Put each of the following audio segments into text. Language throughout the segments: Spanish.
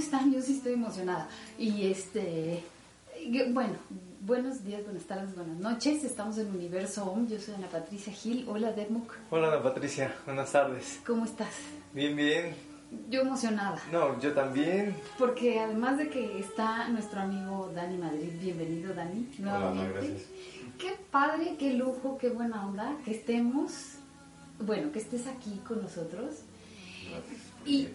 están? Yo sí estoy emocionada. Y este, bueno, buenos días, buenas tardes, buenas noches. Estamos en Universo OM. Yo soy Ana Patricia Gil. Hola, Dermuk. Hola Ana Patricia, buenas tardes. ¿Cómo estás? Bien, bien. Yo emocionada. No, yo también. Porque además de que está nuestro amigo Dani Madrid, bienvenido Dani, nuevamente. gracias. Qué padre, qué lujo, qué buena onda que estemos, bueno, que estés aquí con nosotros. Y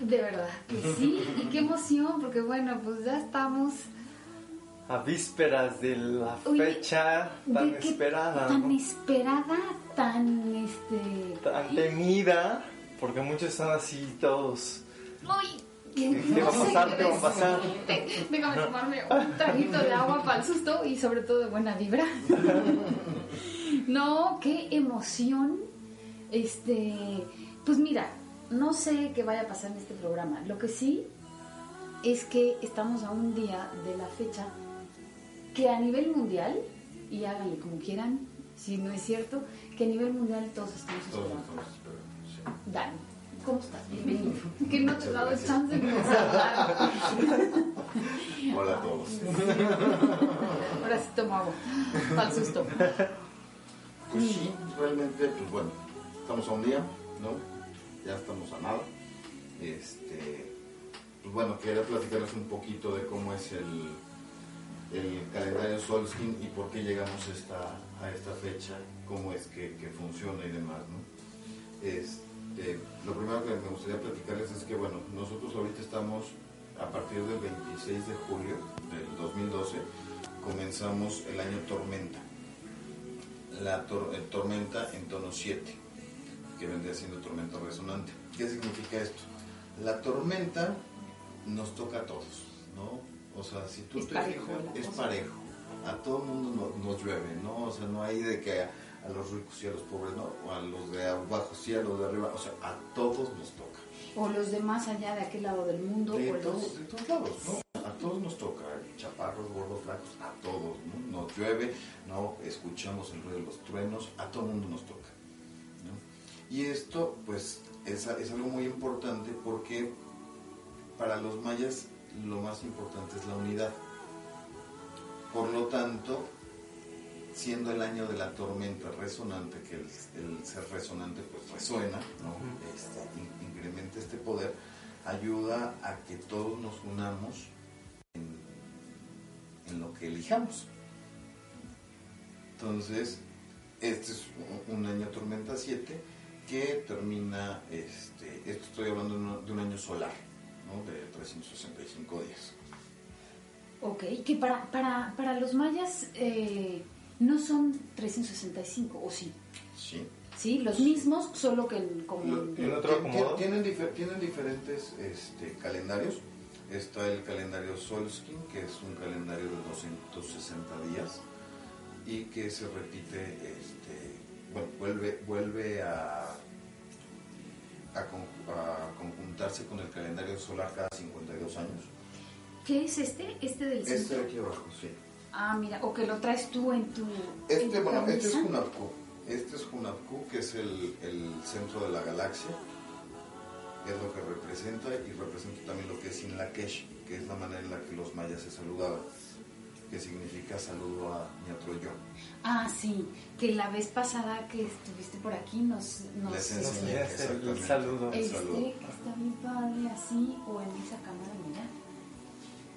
de verdad que sí, y qué emoción, porque bueno, pues ya estamos A vísperas de la Oye, fecha tan esperada, tan ¿no? esperada, tan este, tan temida, porque muchos están así todos. uy, ¿Qué va a pasar? ¿Qué va a pasar? Déjame tomarme un traguito de agua para el susto y sobre todo de buena vibra. No, qué emoción. Este, pues mira, no sé qué vaya a pasar en este programa. Lo que sí es que estamos a un día de la fecha que a nivel mundial, y háganle como quieran, si no es cierto, que a nivel mundial todos estamos esperando. Dani, ¿cómo estás? Bienvenido. Que no te he dado chance de saludar. Hola a todos. Ahora sí tomo agua. Para el susto. Pues sí, realmente, pues bueno, estamos a un día, ¿no? Ya estamos a nada. Este, pues bueno, quería platicarles un poquito de cómo es el, el calendario Solskin y por qué llegamos esta, a esta fecha, cómo es que, que funciona y demás, ¿no? Este, lo primero que me gustaría platicarles es que, bueno, nosotros ahorita estamos, a partir del 26 de julio del 2012, comenzamos el año Tormenta la tor- eh, tormenta en tono 7, que vendría siendo tormenta resonante. ¿Qué significa esto? La tormenta nos toca a todos, ¿no? O sea, si tú Es te parejo fijas, es cosa. parejo. A todo el mundo no- nos llueve, ¿no? O sea, no hay de que a, a los ricos y a los pobres, ¿no? O a los de abajo sí, a los de arriba, o sea, a todos nos toca. O los de más allá de aquel lado del mundo. De o los- todos, de todos lados, ¿no? A todos nos toca, chaparros, gordos, flacos, a todos, ¿no? Nos llueve, ¿no? Escuchamos el ruido de los truenos, a todo mundo nos toca. Y esto, pues, es, es algo muy importante porque para los mayas lo más importante es la unidad. Por lo tanto, siendo el año de la tormenta resonante, que el, el ser resonante pues resuena, ¿no? Este, in- incrementa este poder, ayuda a que todos nos unamos en, en lo que elijamos. Entonces, este es un, un año tormenta 7 que termina, este, esto estoy hablando de un, de un año solar, ¿no? de 365 días. Ok, que para, para, para los mayas eh, no son 365, ¿o sí? ¿sí? Sí, los mismos, solo que en- como... ¿En otro? Tienen, difer- tienen diferentes este, calendarios. Está el calendario Solskin, que es un calendario de 260 días y que se repite, este, vuelve, vuelve a, a, con- a conjuntarse con el calendario solar cada 52 años. ¿Qué es este? ¿Este del Este centro? de aquí abajo, sí. Ah, mira, o que lo traes tú en tu... en Este, tu bueno, este es. Hunapku. Este es Hunapku, que es el, el centro de la galaxia. Es lo que representa y representa también lo que es Inlakesh, que es la manera en la que los mayas se saludaban, que significa saludo a Ñatroyo. Ah, sí, que la vez pasada que estuviste por aquí nos... nos Les enseñé. enseñaste el exactamente. saludo. El Este está bien padre, así, o en esa cámara, mira.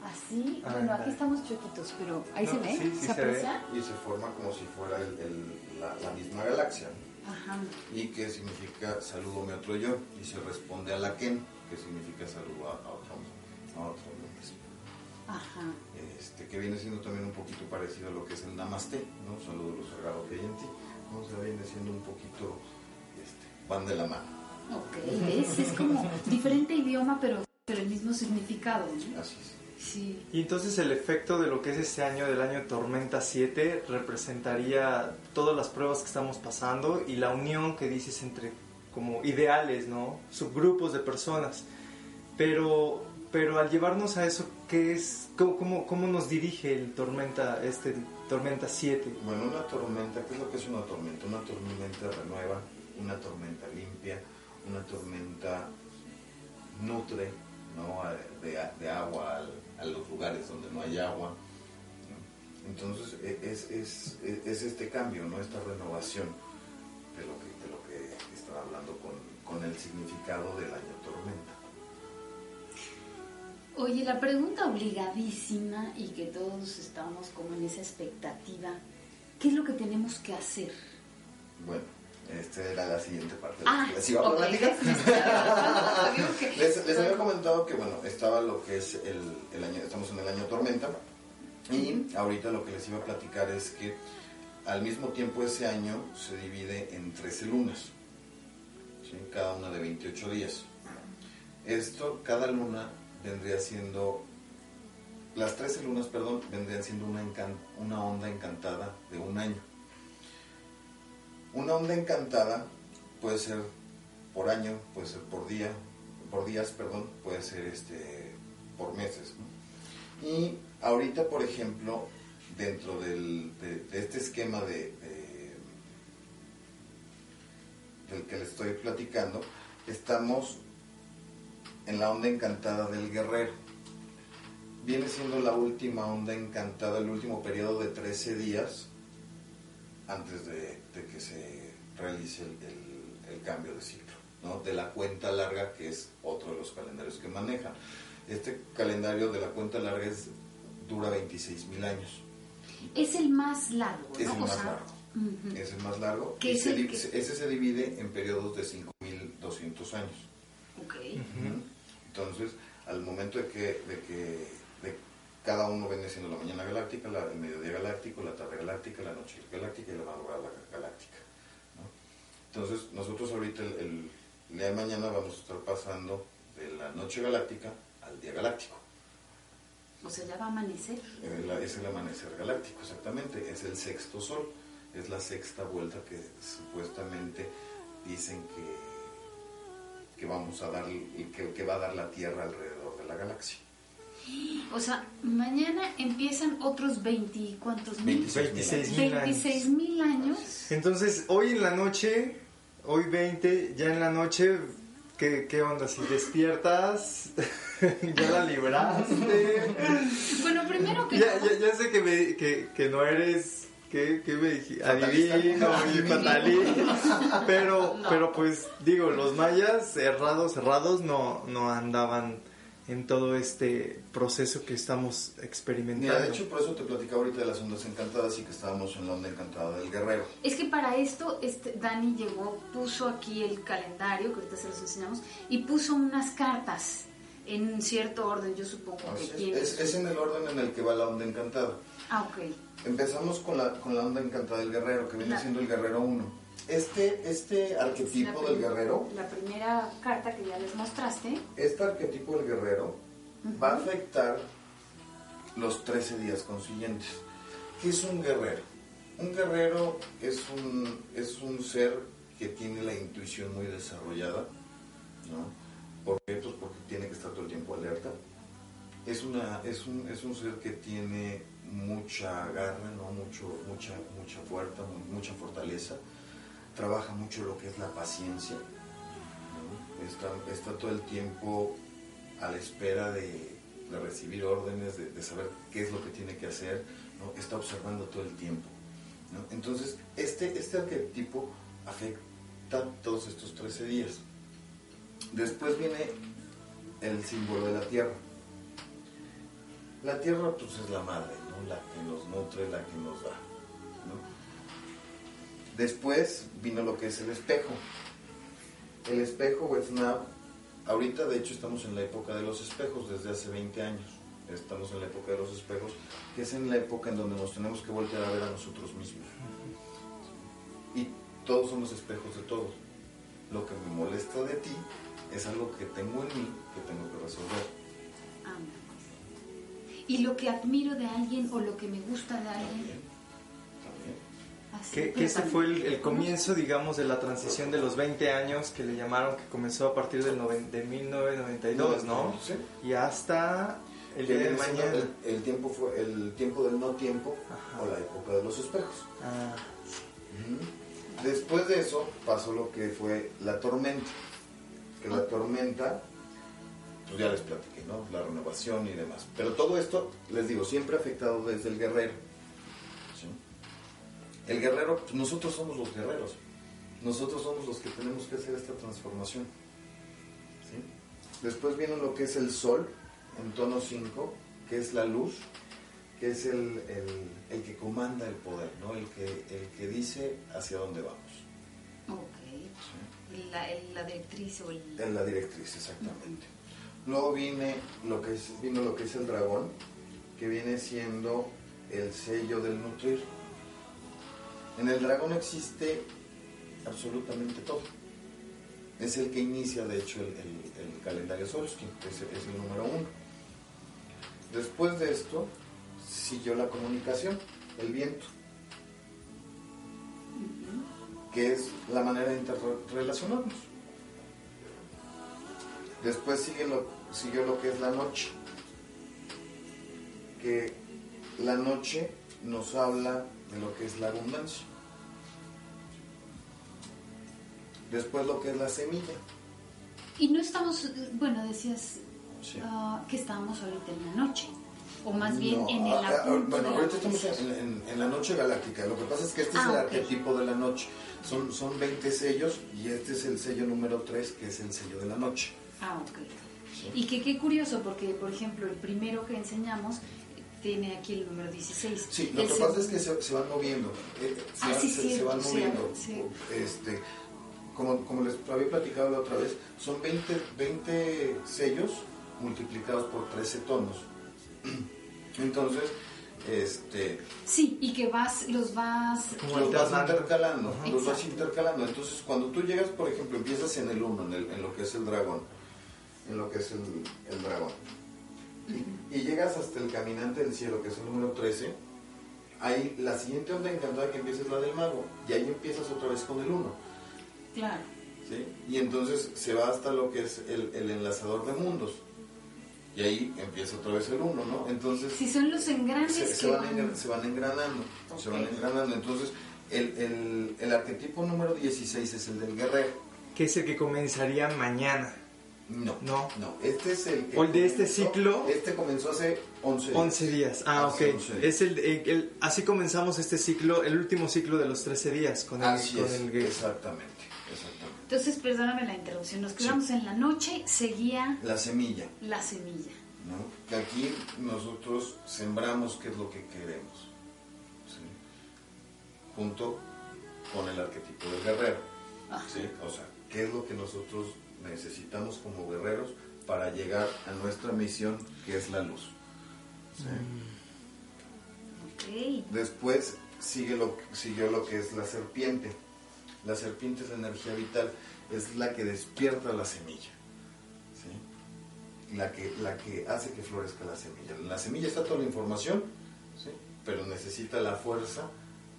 Así, Ah, bueno, aquí estamos chuequitos, pero ahí No, se ve, sí, sí se se ve. aprecia. Y se forma como si fuera el- el- la, la misma galaxia. Ajá. Y que significa saludo a otro yo. Y se responde a la Ken, que significa saludo a, a otro, a otro. Ajá. este, que viene siendo también un poquito parecido a lo que es el Namaste, ¿no? Saludo lo sagrado que hay en ti, ¿no? O sea, viene siendo un poquito, este, van de la mano. Ok, ¿ves? Es como diferente idioma idioma, pero, pero el mismo significado. ¿no? Así es. Sí. Y entonces el efecto de lo que es este año, del año Tormenta 7, representaría todas las pruebas que estamos pasando y la unión que dices entre como ideales, ¿no? Subgrupos de personas. Pero, pero al llevarnos a eso, ¿qué es? ¿Cómo, cómo, cómo nos dirige el Tormenta, este Tormenta 7? Bueno, una tormenta, ¿qué es lo que es una tormenta? Una tormenta renueva, una tormenta limpia, una tormenta nutre ¿no? De, de agua al- a los lugares donde no hay agua. Entonces e- es, es, es- es este cambio, ¿no? esta renovación de lo que, de lo que estaba hablando con, con el significado del año tormenta. Oye, la pregunta obligadísima y que todos estamos como en esa expectativa, ¿qué es lo que tenemos que hacer? Bueno, esta era la siguiente parte Ah, les iba a platicar. Les, les había comentado que, bueno, estaba lo que es el, el año, estamos en el año tormenta, y ahorita lo que les iba a platicar es que al mismo tiempo ese año se divide en 13 lunas, ¿sí? cada una de 28 días. Esto, cada luna vendría siendo, las 13 lunas, perdón, vendrían siendo una, encan- una onda encantada de un año. Una onda encantada puede ser por año, puede ser por día, por días, perdón, puede ser este por meses. Y ahorita, por ejemplo, dentro del- de, este esquema de, de- del que les estoy platicando, estamos en la onda encantada del guerrero. Viene siendo la última onda encantada, el último periodo de 13 días antes de, de que se realice el, el- el cambio de ciclo, ¿no? de la cuenta larga, que es otro de los calendarios que manejan. Este calendario de la cuenta larga es, dura 26 mil años. Es el más largo, ¿no? Es el O más sea, largo. ujú. Es el más largo. ¿Qué y es se el que- se- Ese se divide en periodos de 5.200 años. Ok. Entonces, al momento de que, de que de cada uno viene siendo la mañana galáctica, la, el mediodía galáctico, la tarde galáctica, la noche galáctica y la madrugada galáctica. ¿no? Entonces, nosotros ahorita el, el día de mañana vamos a estar pasando de la noche galáctica al día galáctico. O sea, ya va a amanecer. Eh, Es el amanecer galáctico, exactamente. Es el sexto sol. Es la sexta vuelta que supuestamente dicen que, que vamos a dar, y que, que va a dar la Tierra alrededor de la galaxia. O sea, mañana empiezan otros 20, ¿cuántos mil? 26 mil años. 26 mil años. Entonces, hoy en la noche, hoy 20, ya en la noche, ¿qué, qué onda? Si despiertas, ya la libraste. Bueno, primero que ya, ya sé que, me- que, que no eres, ¿qué, qué me dijiste? Adivino y fatalista. Pero, pero pues digo, los mayas errados, errados no, no andaban en todo este proceso que estamos experimentando. Mira, de hecho, por eso te platicaba ahorita de las ondas encantadas y que estábamos en la onda encantada del guerrero. es que para esto este, Dani llegó, puso aquí el calendario, que ahorita se los enseñamos, y puso unas cartas en cierto orden, yo supongo que Así es, tienes. es, es en el orden en el que va la onda encantada. Ah, ok. Empezamos con la, con la onda encantada del guerrero, que viene siendo el guerrero 1. Este, este arquetipo del guerrero La primera carta que ya les mostraste. Este arquetipo del guerrero va a afectar los 13 días consiguientes. ¿Qué es un guerrero? Un guerrero es un, es un ser que tiene la intuición muy desarrollada, ¿no? ¿Por qué? Pues porque tiene que estar todo el tiempo alerta. Es, una, es, un, es un ser que tiene mucha garra, ¿no? Mucho, mucha, mucha fuerza, mu- mucha fortaleza. Trabaja mucho lo que es la paciencia. Está, todo el tiempo a la espera de, recibir órdenes, de, de saber qué es lo que tiene que hacer, ¿no? está observando todo el tiempo. ¿no? Entonces, este, este arquetipo afecta todos estos 13 días. Después viene el símbolo de la tierra. La tierra pues es la madre, la que nos nutre, la que nos da. Después vino lo que es el espejo. El espejo ahorita de hecho estamos en la época de los espejos desde hace 20 años. Estamos en la época de los espejos, que es en la época en donde nos tenemos que voltear a ver a nosotros mismos. Y todos somos espejos de todos. Lo que me molesta de ti es algo que tengo en mí, que tengo Y lo que admiro de alguien o lo que me gusta de alguien. Así, Que, ese fue el, el comienzo, digamos, de la transición de los 20 años que le llamaron, que comenzó a partir del noven- de 1992, ¿no? Sí. Y hasta el día de mañana. El, el tiempo fue el tiempo del no tiempo Ajá. o la época de los espejos. Ah. Después de eso pasó lo que fue la tormenta. Que la tormenta, pues ya les platiqué, ¿no? La renovación y demás. Pero todo esto, les digo, siempre afectado desde el guerrero. ¿sí? El guerrero, pues nosotros somos los guerreros. Nosotros somos los que tenemos que hacer esta transformación. ¿sí? Después viene lo que es el sol, en tono 5, que es la luz, que es el, el- el que comanda el poder, ¿no? el, que, el que dice hacia dónde vamos. Ok. La, directriz o el... La directriz, exactamente. Luego viene lo que es, vino lo que es el dragón, que viene siendo el sello del nutrir. En el dragón existe absolutamente todo. Es el que inicia, de hecho, el, calendario Solskin, que es, es el número uno. Después de esto, siguió la comunicación, el viento, que es la manera de interrelacionarnos. Después sigue lo, siguió lo que es la noche, que la noche nos habla de lo que es la abundancia. Después lo que es la semilla. Y no estamos, bueno, decías Sí. ah, que estábamos ahorita en la noche, o más bien No, en el ah, ah, Bueno, ahorita estamos en, en- en la noche galáctica. Lo que pasa es que este Ah, es el ok. arquetipo de la noche. Son, son 20 sellos y este es el sello número 3, que es el sello de la noche. Ah, ok. Y que qué curioso, porque por ejemplo el primero que enseñamos tiene aquí el número 16. Sí, lo El que pasa es que se, se van moviendo. eh, se, Ah, van, sí, se- cierto, se van sí, moviendo. sí. Este, como, como les había platicado la otra vez, son 20, 20 sellos multiplicados por 13 tonos. Entonces, este, Sí, y que vas, los vas... Como los vas intercalando, Ajá. los vas intercalando. Entonces, cuando tú llegas, por ejemplo, empiezas en el 1, en, el- en lo que es el dragón, en lo que es el, el dragón, y, y llegas hasta el caminante del cielo, que es el número 13, ahí la siguiente onda encantada que empieza es la del mago, y ahí empiezas otra vez con el 1. Claro. ¿sí? Y entonces se va hasta lo que es el, el enlazador de mundos. Y ahí empieza otra vez el 1, ¿no? Entonces Si son los engranes se, que se van, van... se van engranando, se van engranando. Entonces, el, el, el arquetipo número 16 es el del guerrero. que es el que comenzaría mañana. No, No. no. Este es el que. ¿O el de este comenzó- ciclo? Este comenzó hace 11 días. 11 días. Ah, ok. Hace 11 días. Es el, el- el- así comenzamos este ciclo, el último ciclo de los 13 días con el, Así con es, el gay. exactamente, exactamente. Entonces, perdóname la interrupción, nos quedamos en la noche, seguía La semilla, la semilla. ¿no? Que aquí nosotros sembramos qué es lo que queremos. ¿sí? Junto con el arquetipo del guerrero. Ah. ¿sí? O sea, qué es lo que nosotros necesitamos como guerreros para llegar a nuestra misión, que es la luz. Después sigue lo, siguió lo que es la serpiente. La serpiente es la energía vital, es la que despierta la semilla. ¿sí? La, que, la que hace que florezca la semilla. En la semilla está toda la información, ¿sí? pero necesita la fuerza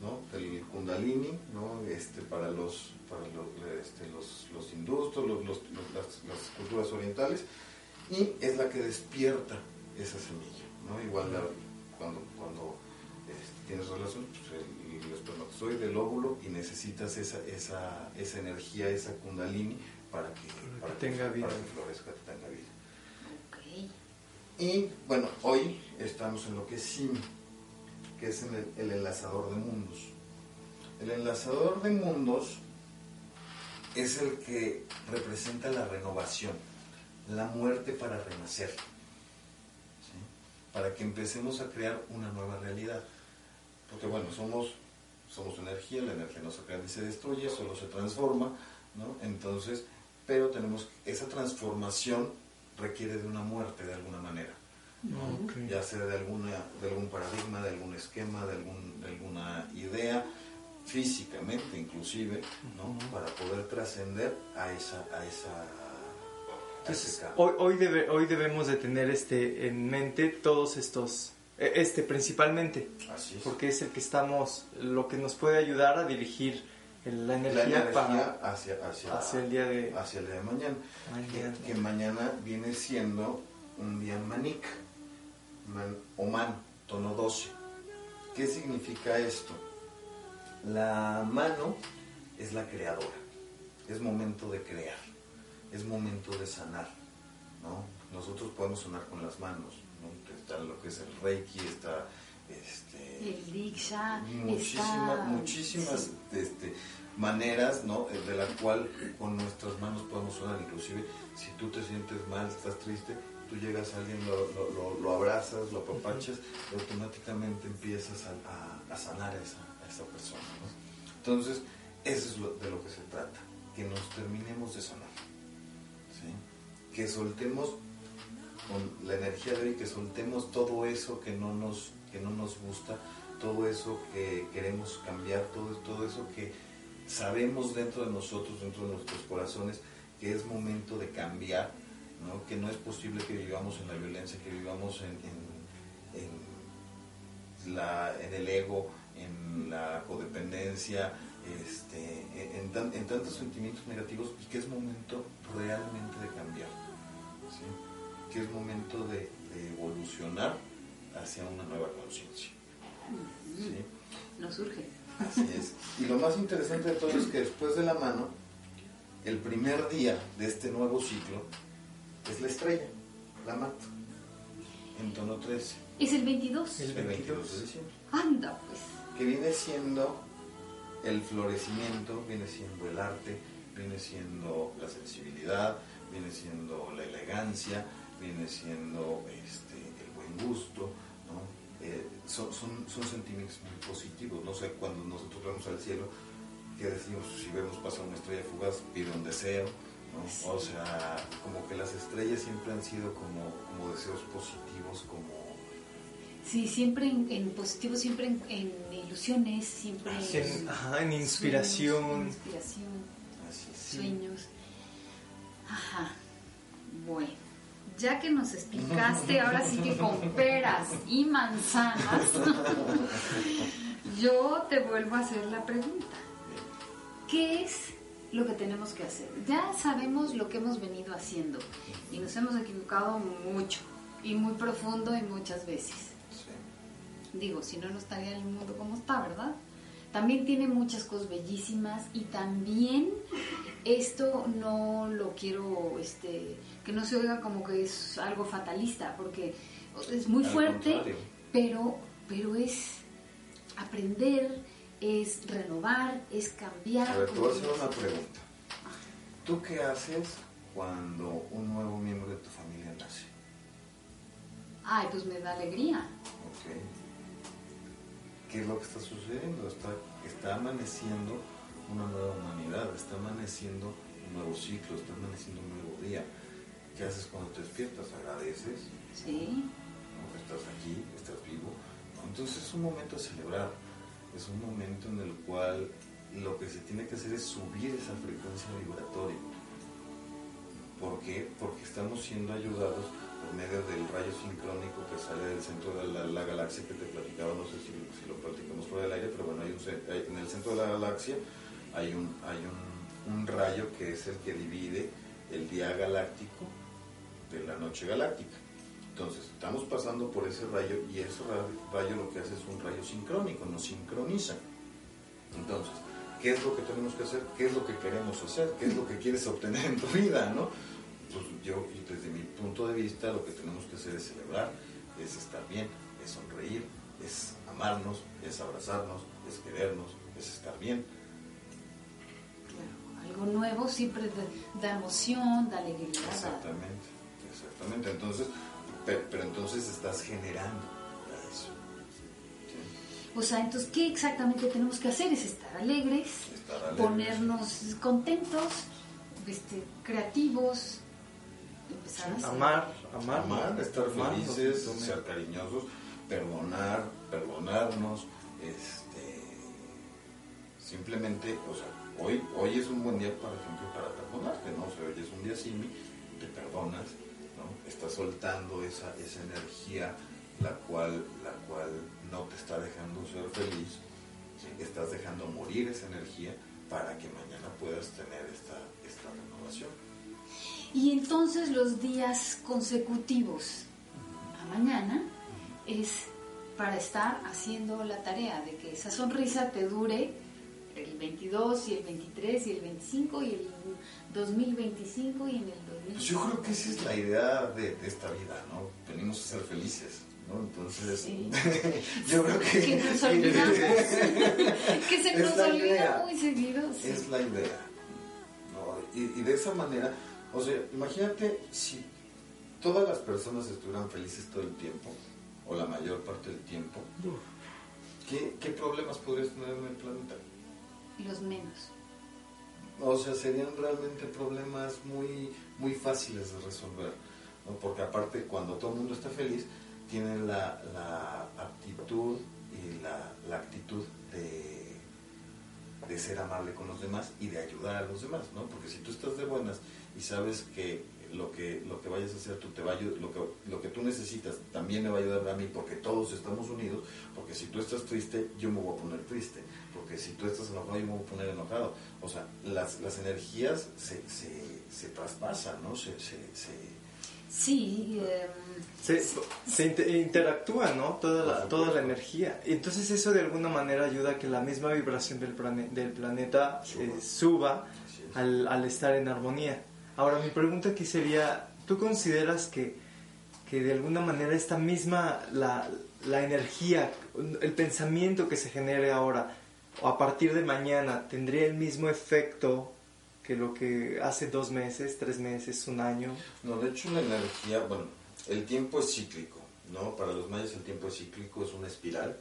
¿no? del kundalini ¿no? este, para los para los, este, los, los hindús, los- los- los- las, las culturas orientales, y es la que despierta esa semilla. ¿no? Igual la- cuando, cuando este, tienes relación, pues, el, el espermatozoide, el óvulo, y necesitas esa, esa, esa energía, esa kundalini, para que, Para que tenga vida. para que florezca, que tenga vida. Ok. Y bueno, hoy estamos en lo que es Sim, que es en el, el enlazador de mundos. El enlazador de mundos es el que representa la renovación, la muerte para renacer, ¿sí? para que empecemos a crear una nueva realidad. Porque bueno, somos, somos energía, la energía no se crea ni se destruye, solo se transforma, ¿no? Entonces, pero tenemos, esa transformación requiere de una muerte de alguna manera Ok. ya sea de alguna de algún paradigma, de algún esquema, de, algún, de alguna idea, físicamente inclusive, ¿no? para poder trascender a esa, a esa Entonces, Ese hoy, hoy, debe- hoy debemos de tener este en mente todos estos, eh, este principalmente, Así es. porque es el que estamos, lo que nos puede ayudar a dirigir la la energía, energía para, hacia, hacia, hacia el día de hacia el día de mañana. mañana. Que, que mañana viene siendo un día manik, man, o man, tono 12. ¿Qué significa esto? La mano es la creadora, es momento de crear, es momento de sanar, ¿no? Nosotros podemos sanar con las manos, ¿no? Está lo que es el reiki, está este, El Diksha muchísimas, está... muchísimas sí. este, maneras, ¿no? De la cual con nuestras manos podemos sonar. Inclusive, si tú te sientes mal, estás triste, tú llegas a alguien, lo, lo- lo- lo abrazas, lo apapachas, y automáticamente empiezas a, a- a sanar a esa, a esa persona. Entonces, eso es lo- de lo que se trata, que nos terminemos de sanar. Que soltemos con la energía de hoy, que soltemos todo eso que no nos, que no nos gusta, todo eso que queremos cambiar, todo, todo eso que sabemos dentro de nosotros, dentro de nuestros corazones, que es momento de cambiar, que no es posible que vivamos en la violencia, que vivamos en, en el ego, en la codependencia, este, en, tan- en tantos sentimientos negativos y que es momento realmente de cambiar. ¿sí? que es momento de, de evolucionar hacia una nueva conciencia. ¿sí? Nos surge. Así es. Y lo más interesante de todo es que después de la mano, el primer día de este nuevo ciclo es la estrella, la mata, en tono 13, Es el 22. El el 22 de 22. diciembre, Anda, pues. Que viene siendo el florecimiento, viene siendo el arte, viene siendo la sensibilidad, viene siendo la elegancia, viene siendo este, el buen gusto, ¿no? Eh, son, son, son sentimientos muy positivos. No sé, cuando nosotros vamos al cielo, que decimos, si vemos pasar una estrella fugaz, pide un deseo, ¿no? O sea, como que las estrellas siempre han sido como, como deseos positivos, como... Sí, siempre en, en positivo, siempre en, en ilusiones, siempre es. En, ajá, en sueños, inspiración. en inspiración, Así es. sueños. Ajá. Bueno, ya que nos explicaste, ahora sí que con peras y manzanas, yo te vuelvo a hacer la pregunta. ¿Qué es lo que tenemos que hacer? Ya sabemos lo que hemos venido haciendo y nos hemos equivocado mucho y muy profundo y muchas veces. Digo, si no, no estaría el mundo como está, ¿verdad? También tiene muchas cosas bellísimas y también esto no lo quiero, este, que no se oiga como que es algo fatalista, porque es muy Al fuerte, contrario. pero, pero es aprender, es renovar, es cambiar. A ver, te voy a hacer una pregunta. ¿Tú qué haces cuando un nuevo miembro de tu familia nace? Ay, pues me da alegría. ¿Ok? ¿Qué es lo que está sucediendo? Está, está amaneciendo una nueva humanidad, está amaneciendo un nuevo ciclo, está amaneciendo un nuevo día. ¿Qué haces cuando te despiertas? ¿Agradeces? Sí, estás aquí, estás vivo. Entonces es un momento de celebrar, es un momento en el cual lo que se tiene que hacer es subir esa frecuencia vibratoria. ¿Por qué? Porque estamos siendo ayudados por medio del rayo sincrónico que sale del centro de la, la galaxia que te platicaba, no sé si, lo platicamos fuera del aire, pero bueno, hay un, en el centro de la galaxia hay un, hay un, un rayo que es el que divide el día galáctico de la noche galáctica. Entonces, estamos pasando por ese rayo y ese ra- rayo lo que hace es un rayo sincrónico, nos sincroniza. Entonces, ¿qué es lo que tenemos que hacer? ¿Qué es lo que queremos hacer? ¿Qué es lo que quieres obtener en tu vida? ¿no? Pues yo, y desde mi punto de vista, lo que tenemos que hacer es celebrar, es estar bien, es sonreír, es amarnos, es abrazarnos, es querernos, es estar bien. claro. Algo nuevo siempre da, emoción, da alegría. Exactamente, exactamente. Entonces, pero, pero entonces estás generando eso. ¿sí? O sea, entonces, ¿qué exactamente tenemos que hacer? Es estar alegres, Estar alegres. ponernos contentos, este, creativos, empezar a hacer. Amar, amar. Amar, estar amar, felices, no, ser cariñosos, perdonar, perdonarnos, este, simplemente, o sea, hoy, hoy es un buen día, por ejemplo, para perdonarte, ¿no? O sea, hoy es un día simi, te perdonas, ¿no? Estás soltando esa, esa energía la cual, la cual no te está dejando ser feliz, ¿sí? estás dejando morir esa energía para que mañana puedas tener esta, esta renovación. Y entonces los días consecutivos a mañana es para estar haciendo la tarea de que esa sonrisa te dure el 22 y el 23 y el 25 y el 2025 y en el 2000. Pues yo creo que esa es la idea de, de esta vida, ¿no? Venimos a ser felices, ¿no? Entonces, Sí. yo creo que... Que nos olvidamos. que se nos olvida idea. muy seguido. sí. Es la idea. ¿no? Y, y de esa manera, o sea, imagínate si todas las personas estuvieran felices todo el tiempo, o la mayor parte del tiempo, ¿qué, qué problemas podrías tener en el planeta? Los menos. O sea, serían realmente problemas muy, muy fáciles de resolver. ¿no? Porque aparte, cuando todo el mundo está feliz, tienen la, la aptitud y la, la actitud de, de ser amable con los demás y de ayudar a los demás, ¿no? Porque si tú estás de buenas y sabes que lo que, lo que vayas a hacer tú te va a ayudar, lo que, lo que tú necesitas también me va a ayudar a mí porque todos estamos unidos, porque si tú estás triste, yo me voy a poner triste, porque si tú estás enojado, yo me voy a poner enojado. O sea, las, las energías se, se, se traspasan, ¿no? Se, se, se- Sí, em, Se, se inter- interactúa, ¿no? Toda la, toda la energía. Entonces eso de alguna manera ayuda a que la misma vibración del, plane- del planeta Suba. eh, suba al, al estar en armonía. Ahora mi pregunta aquí sería, ¿tú consideras que, que de alguna manera esta misma, la, la energía, el pensamiento que se genere ahora o a partir de mañana tendría el mismo efecto que lo que hace dos meses, tres meses, un año? No, de hecho la energía, bueno, el tiempo es cíclico, ¿no? Para los mayas el tiempo es cíclico, es una espiral,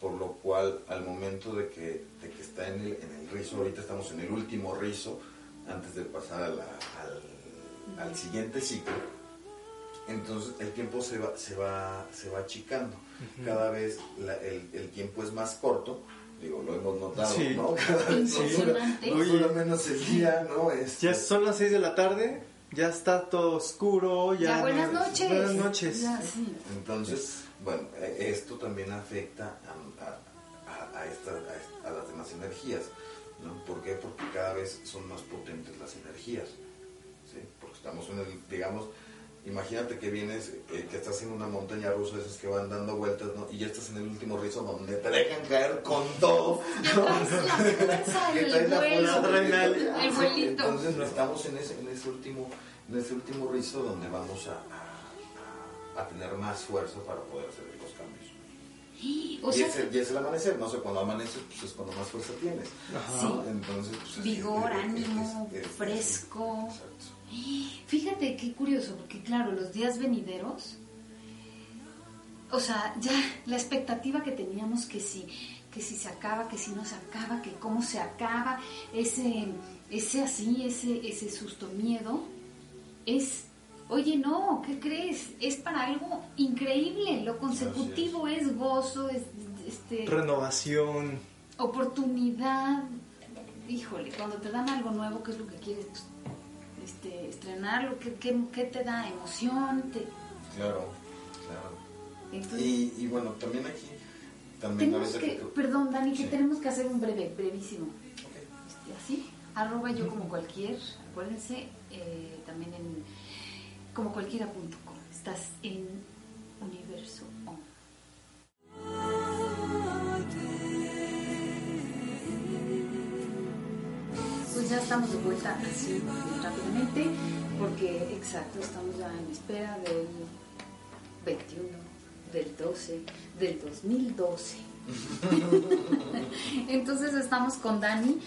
por lo cual al momento de que, de que está en el, en el rizo, ahorita estamos en el último rizo, antes de pasar a la- al, al siguiente ciclo, entonces el tiempo se va, se va, se va achicando. Cada vez la- el, el tiempo es más corto, digo, lo hemos notado, Sí. ¿no? Cada vez nos dura, menos el día, ¿no? Este, Ya son las 6 de la tarde, ya está todo oscuro, ya... ya, buenas no- noches. Buenas noches. Ya, sí. Entonces, bueno, eh, esto también afecta a, a- a- esta- a est- a las demás energías. ¿No? ¿Por qué? Porque cada vez son más potentes las energías. ¿sí? Porque estamos en el, digamos, imagínate que vienes, eh, que estás en una montaña rusa, esas que van dando vueltas, ¿no? Y ya estás en el último rizo donde te dejan caer con todo. Que traes la fuerza adrenalina. El. Entonces estamos en ese, en ese último, en ese último rizo donde vamos a- a tener más fuerza para poder hacer los cambios. O y, sea, es el, y es el amanecer, no sé, cuando amaneces pues es cuando más fuerza tienes. Sí. Entonces, pues, es- vigor, es- ánimo, es- es- fresco. Exacto. Fíjate qué curioso, porque claro, los días venideros, o sea, ya la expectativa que teníamos que si, que si se acaba, que si no se acaba, que cómo se acaba, ese, ese así, ese, ese susto miedo, es, oye no, ¿qué crees? Es para algo increíble, lo consecutivo es. gozo, es este Renovación. oportunidad, híjole, cuando te dan algo nuevo, ¿qué es lo que quieres? Este, estrenarlo, ¿qué, qué, qué te da? ¿Emoción? Te- Claro, claro. entonces, Y, y bueno, también aquí, también tenemos ahorita que, que- perdón Dani, que Sí. tenemos que hacer un breve, brevísimo. Este, así, arroba yo como cualquier, acuérdense, eh, también en como cualquiera.com. Estás en Universo On. Pues ya estamos de vuelta así rápidamente, porque exacto, estamos ya en espera del 21, del 12, del 2012. Entonces estamos con Dani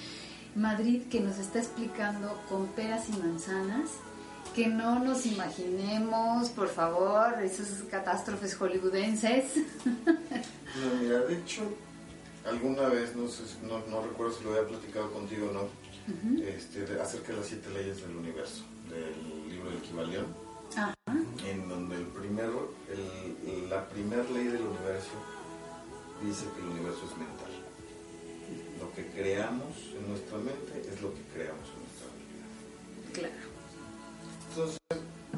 Madrid que nos está explicando con peras y manzanas que no nos imaginemos, por favor, esas catástrofes hollywoodenses. No, mira, de hecho, alguna vez, no, sé, no, no recuerdo si lo había platicado contigo o no, este, de- acerca de las siete leyes del universo, del libro del Kibalión, en donde el primero, el- la primera ley del universo dice que el universo es mental. Lo que creamos en nuestra mente es lo que creamos en nuestra realidad.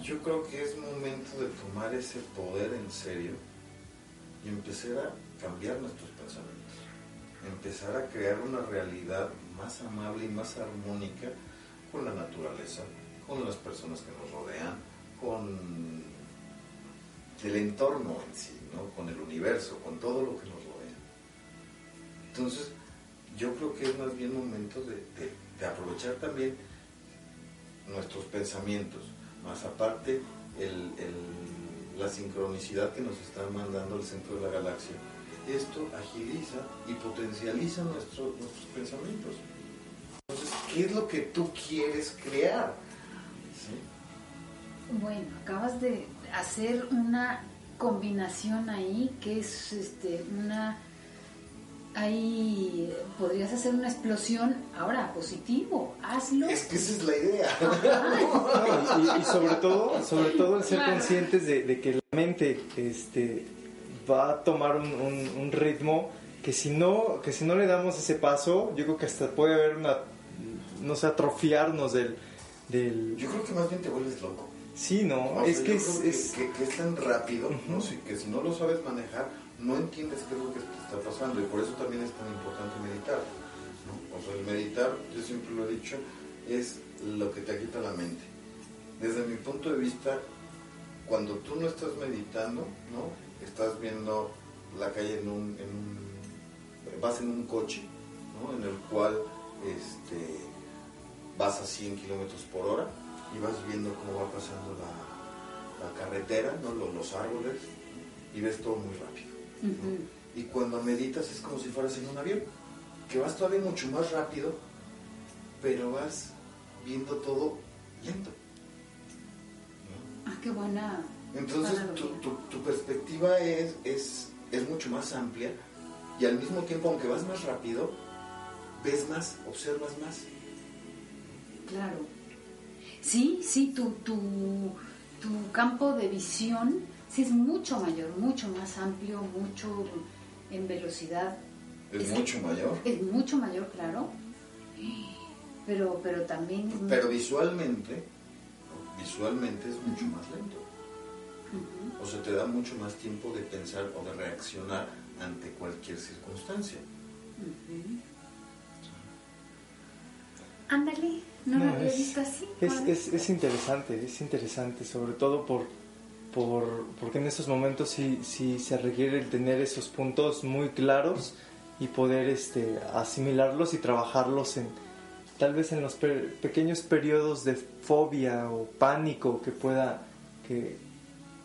Yo creo que es momento de tomar ese poder en serio y empezar a cambiar nuestros pensamientos. Empezar a crear una realidad más amable y más armónica con la naturaleza, con las personas que nos rodean, con el entorno en sí, ¿no? con el universo, con todo lo que nos rodea. Entonces, yo creo que es más bien momento de, de- de aprovechar también nuestros pensamientos, más aparte la sincronicidad que nos está mandando el centro de la galaxia. Esto agiliza y potencializa nuestro- nuestros pensamientos. Entonces, ¿qué es lo que tú quieres crear? Bueno, acabas de hacer una combinación ahí que es este una ahí podrías hacer una explosión ahora positivo hazlo Es que esa es la idea. No, y, y sobre todo, sobre todo el ser Claro. conscientes de, de que la mente este, va a tomar un, un- un ritmo que si no que si no le damos ese paso, yo creo que hasta puede haber una, no sé, atrofiarnos del... del Yo creo que más bien te vuelves loco. sí, no, es sea, que yo es... que, es- que- que es tan rápido, ¿no? Ujú. Si- que si no lo sabes manejar, no entiendes qué es lo que te está pasando y por eso también es tan importante meditar. ¿no? O sea, el meditar, yo siempre lo he dicho, es lo que te quita la mente. Desde mi punto de vista, cuando tú no estás meditando, ¿no? Estás viendo la calle en un, vas en un coche, ¿no? En el cual este, vas a 100 kilómetros por hora y vas viendo cómo va pasando la, la carretera, ¿no? los, los árboles, y ves todo muy rápido. Y cuando meditas es como si fueras en un avión, que vas todavía mucho más rápido, pero vas viendo todo lento. ¿no? ah qué buena Entonces tu, tu- tu perspectiva es, es, es mucho más amplia y al mismo tiempo, aunque vas más rápido, ves más, observas más. Claro. Sí, sí, tu, tu, tu campo de visión sí es mucho mayor, mucho más amplio, mucho en velocidad. Es Es- mucho mayor. Es mucho mayor, claro. Pero, pero también es muy- Pero visualmente, visualmente es mucho más lento. O sea, te da mucho más tiempo de pensar o de reaccionar ante cualquier circunstancia. Ándale, no, lo No, había es- visto así. Es, es, es interesante, es interesante, sobre todo por, por porque en estos momentos sí, sí se requiere el tener esos puntos muy claros y poder este, asimilarlos y trabajarlos en tal vez en los pe- pequeños periodos de fobia o pánico que pueda que,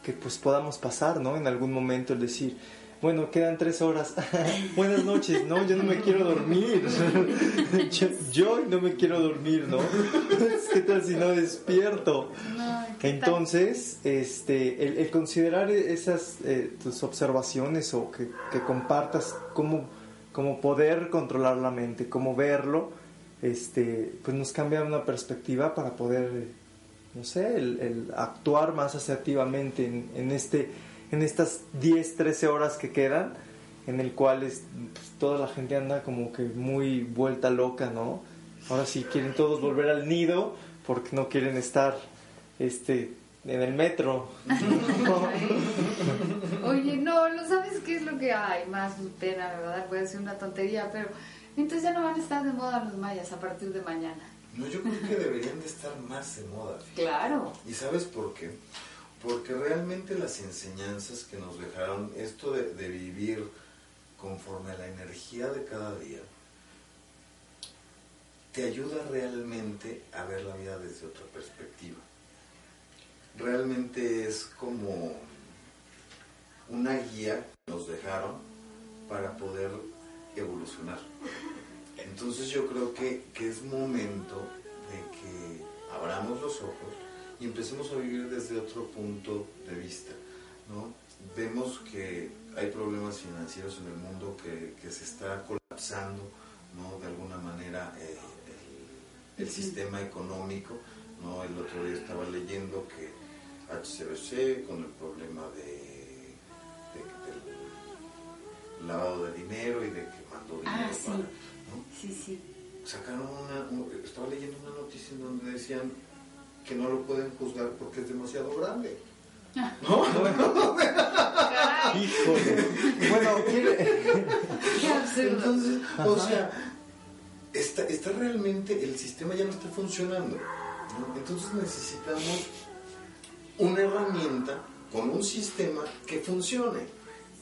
que pues podamos pasar, ¿no? En algún momento el decir bueno, quedan tres horas. Buenas noches, no, yo no me quiero dormir. yo, yo no me quiero dormir, ¿no? ¿Qué tal si no despierto? Entonces, este, el, el considerar esas eh, tus observaciones o que, que compartas cómo, cómo poder controlar la mente, cómo verlo, este, pues nos cambia una perspectiva para poder, no sé, el, el actuar más asertivamente en, en este, en estas 10, 13 horas que quedan, en el cual es, pues, toda la gente anda como que muy vuelta loca, ¿no? Ahora sí quieren todos volver al nido porque no quieren estar este en el metro. Oye, no, ¿no sabes qué es lo que hay? Más pena, ¿verdad? Puede ser una tontería, pero entonces ya no van a estar de moda los mayas a partir de mañana. No, yo creo que deberían de estar más de moda. fíjate. Claro. ¿Y sabes por qué? Porque realmente las enseñanzas que nos dejaron, esto de, vivir conforme a la energía de cada día, te ayuda realmente a ver la vida desde otra perspectiva. Realmente es como una guía que nos dejaron para poder evolucionar. Entonces yo creo que, que es momento de que abramos los ojos y empecemos a vivir desde otro punto de vista. ¿no? Vemos que hay problemas financieros en el mundo que, que se está colapsando ¿no? de alguna manera eh, el, el sistema económico. ¿no? El otro día estaba leyendo que HCBC con el problema de, de- del lavado de dinero y de que mandó dinero Ah, sí. para... ¿no? Sí, sí. sacaron una, un- estaba leyendo una noticia en donde decían que no lo pueden juzgar porque es demasiado grande. ¿No? Caray, Híjole. Bueno. Entonces, o sea, está, está realmente, el sistema ya no está funcionando. ¿no? Entonces necesitamos una herramienta con un sistema que funcione.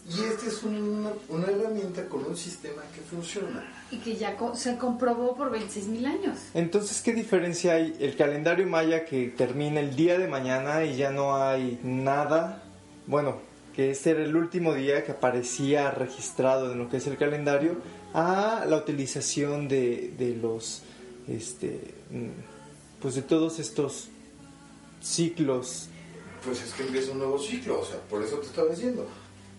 Y esta es una, una herramienta con un sistema que funciona. Y que ya co- se comprobó por 26 mil años. Entonces, ¿qué diferencia hay? El calendario maya que termina el día de mañana y ya no hay nada. Bueno, que este era el último día que aparecía registrado en lo que es el calendario, a la utilización de, de los, este, pues de todos estos ciclos. Pues es que empieza un nuevo ciclo, o sea, por eso te estaba diciendo.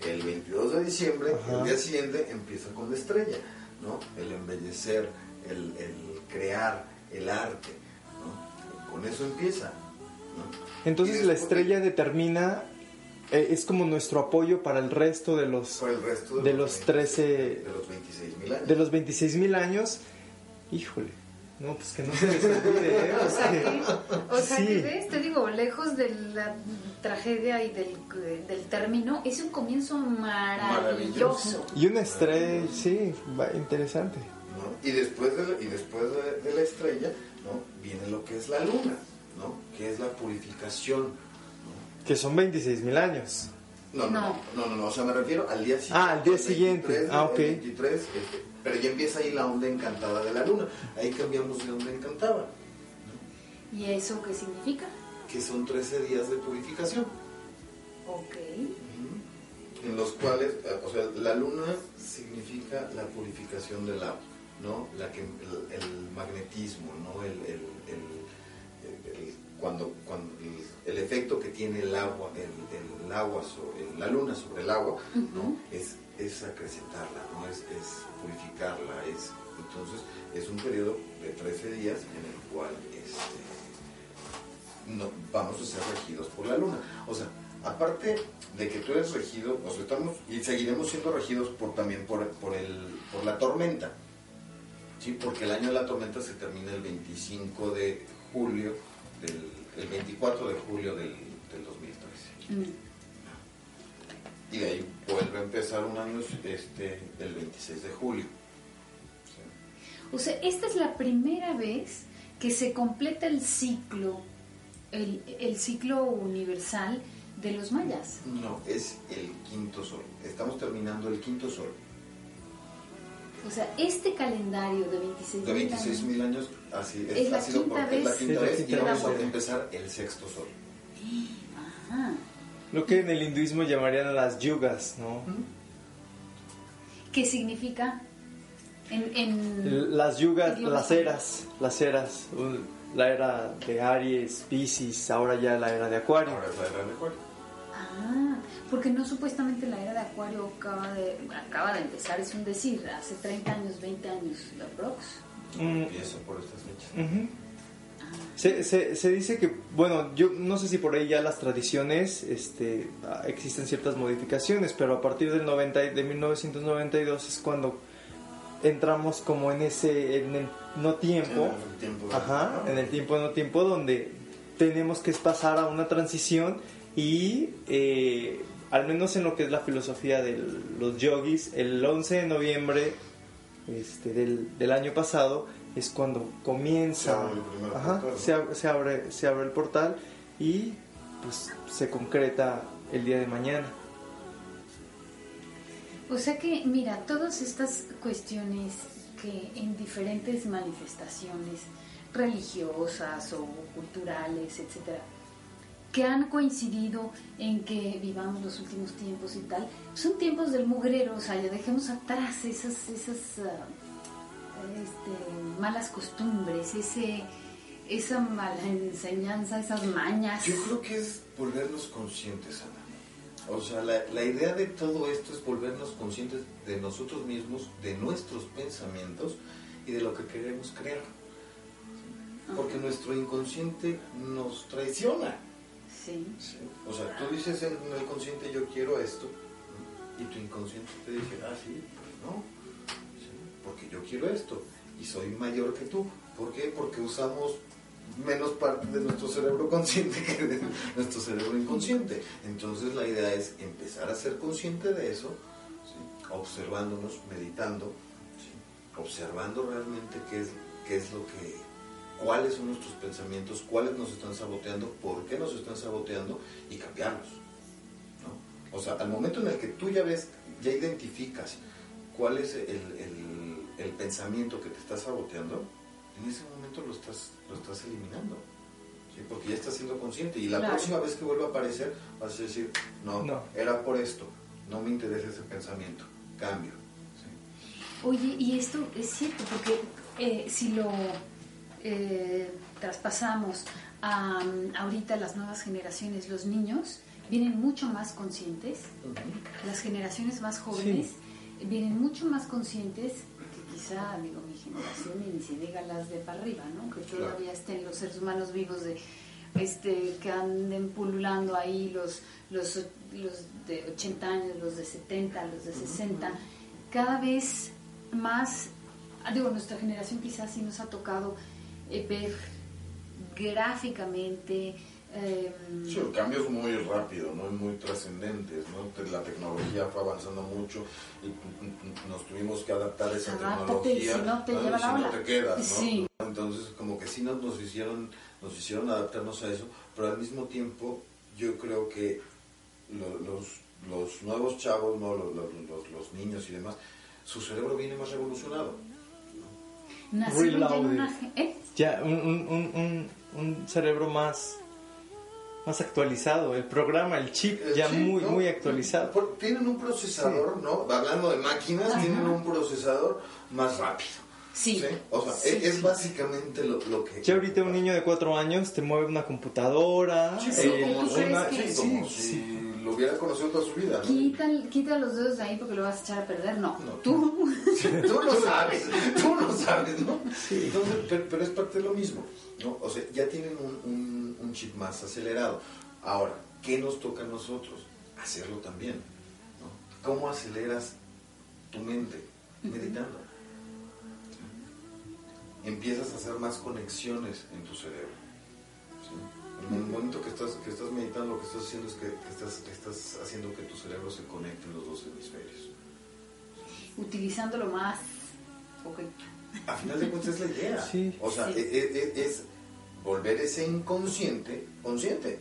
El 22 de diciembre, Ajá. el día siguiente, empieza con la estrella, ¿no? El embellecer, el, el crear, el arte, ¿no? Con eso empieza, ¿no? Entonces la estrella determina, eh, es como nuestro apoyo para el resto de los, Por el resto de los 13 de los 26 mil años. de los 26 mil años. Híjole, no, pues que no se les olvide, ¿eh? O sea, O sea, Sí. que ves, te digo, lejos de la tragedia y del, del término, es un comienzo maravilloso. Y una estrella, sí, va, interesante. ¿no? Y después, de la, y después de, de la estrella, ¿no? Viene lo que es la luna, ¿no? Que es la purificación, ¿no? Que son 26 mil años. No, no, no, no, no, no, o sea, me refiero al día siguiente. Ah, al día siguiente. 23, Ah, el ok. 23, este, pero ya empieza ahí la onda encantada de la luna. Ahí cambiamos de onda encantada, ¿Y eso qué significa? que son 13 días de purificación, Ok. en los cuales, o sea, la luna significa la purificación del agua, ¿no? La que, el, el magnetismo, ¿no? El- cuando, cuando el, el efecto que tiene el agua, el, el agua sobre, la luna sobre el agua, ¿no? Es, es acrecentarla, ¿no? Es, es purificarla, es, entonces es un periodo de 13 días en el cual este, no, vamos a ser regidos por la luna. O sea, aparte de que tú eres regido, o sea, estamos y seguiremos siendo regidos por también por, por, el, por la tormenta. Sí, porque el año de la tormenta se termina el 25 de julio, del, el 24 de julio del, del 2013. Mm. Y de ahí vuelve a empezar un año este, el 26 de julio. Sí. O sea, esta es la primera vez que se completa el ciclo, el, el ciclo universal de los mayas. No, es el quinto sol. Estamos terminando el quinto sol. O sea, este calendario de 26 De 26 mil años, así Es la ha sido quinta porque es la vez. quinta Es vez y vamos vez. a empezar el sexto sol. Ajá. Lo que en el hinduismo llamarían las yugas, ¿no? ¿Qué significa? En, en- Las yugas, las eras, las eras. La era de Aries, Pisces, ahora ya la era de Acuario. Ahora es la era de Acuario. Ah, porque no supuestamente la era de Acuario acaba de, acaba de empezar, es un decir, hace 30 años, 20 años, la Prox. Mm, Empieza por estas fechas. Ujú. Se, se, se dice que, bueno, yo no sé si por ahí ya las tradiciones este, ah, existen ciertas modificaciones, pero a partir del 90, y- de 1992 es cuando entramos como en ese en el no tiempo, En el tiempo de- ajá, en el tiempo no tiempo donde tenemos que pasar a una transición y eh, al menos en lo que es la filosofía de los yogis, el 11 de noviembre este, del, del año pasado es cuando comienza, Se abre el primer ajá, portal, ¿no? se, ab- se abre, se abre el portal y pues se concreta el día de mañana. O sea que, mira, todas estas cuestiones que en diferentes manifestaciones religiosas o culturales, etcétera, que han coincidido en que vivamos los últimos tiempos y tal, son tiempos del mugrero, o sea, ya dejemos atrás esas, esas ah, este, malas costumbres, ese, esa mala enseñanza, esas mañas. Yo creo que es volvernos conscientes, Ana. O sea, la, la idea de todo esto es volvernos conscientes de nosotros mismos, de nuestros pensamientos y de lo que queremos crear. Porque nuestro inconsciente nos traiciona. Sí. ¿sí? O sea, tú dices en el consciente yo quiero esto y tu inconsciente te dice, ah, sí, pues no. Porque yo quiero esto y soy mayor que tú. ¿Por qué? Porque usamos menos parte de nuestro cerebro consciente que de nuestro cerebro inconsciente. Entonces la idea es empezar a ser consciente de eso, observándonos, meditando, observando realmente qué es, qué es lo que, cuáles son nuestros pensamientos, cuáles nos están saboteando, por qué nos están saboteando y cambiarlos. ¿no? O sea, al momento en el que tú ya ves, ya identificas cuál es el, el- el pensamiento que te está saboteando, en ese momento lo estás, lo estás eliminando. ¿sí? Porque ya estás siendo consciente. Y la Claro. próxima vez que vuelva a aparecer, vas a decir, no, No. era por esto, no me interesa ese pensamiento, cambio. ¿sí? Oye, y esto es cierto, porque eh, si lo eh, traspasamos a ahorita las nuevas generaciones, los niños vienen mucho más conscientes, las generaciones más jóvenes vienen mucho más conscientes que quizá, digo, mi generación y ni se diga las de para arriba, ¿no? Que Claro. todavía estén los seres humanos vivos de este que anden pululando ahí los los los de 80 años, los de 70, los de 60, cada vez más digo, nuestra generación quizás sí nos ha tocado ver gráficamente eh, Sí, cambios muy rápidos, ¿no? Muy trascendentes, ¿no? La tecnología fue avanzando mucho y nos tuvimos que adaptar a esa Adáptate, tecnología. si no te ¿no? lleva Y la si no te quedas, ¿no? Sí. Entonces, como que sí nos, nos hicieron nos hicieron adaptarnos a eso, pero al mismo tiempo yo creo que lo- los, los nuevos chavos, ¿no? Los, los- los- los niños y demás, su cerebro viene más revolucionado. Ya una gen- ¿eh? Ya, un, un, un, un, un cerebro más, más actualizado. El programa, el chip, El ya chip, muy, ¿no? muy actualizado. Tienen un procesador, ¿no? Hablando de máquinas, tienen un procesador más rápido. Sí. O sea, Sí, es, sí. básicamente lo, lo que... Ya ahorita un niño de cuatro años te mueve una computadora. Sí, eh, como, ¿tú si- crees una- sí, lo hubiera conocido toda su vida. ¿no? Quita, quita los dedos de ahí porque lo vas a echar a perder. No, No. tú. Sí, tú lo sabes, tú lo sabes, ¿no? Entonces, pero, pero es parte de lo mismo, ¿no? O sea, ya tienen un, un- un chip más acelerado. Ahora, ¿qué nos toca a nosotros? Hacerlo también, ¿no? ¿Cómo aceleras tu mente? Meditando. Empiezas a hacer más conexiones en tu cerebro. ¿sí? En el momento que estás, que estás meditando, lo que estás haciendo es que, que estás, que estás haciendo que tu cerebro se conecte en los dos hemisferios. Utilizándolo más. Ok. A final de cuentas es la idea. Sí. O sea, Sí. e- e- e- es, volver ese inconsciente consciente,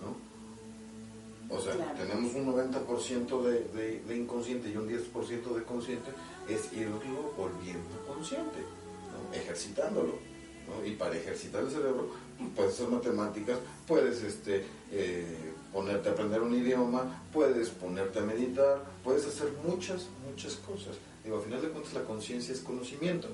¿no? O sea, Claro. tenemos un 90% de, de, de inconsciente y un 10% de consciente, es irlo volviendo consciente, ¿no? ejercitándolo. ¿no? Y para ejercitar el cerebro, puedes hacer matemáticas, puedes este, eh, ponerte a aprender un idioma, puedes ponerte a meditar, puedes hacer muchas, muchas cosas. Digo, al final de cuentas la conciencia es conocimiento.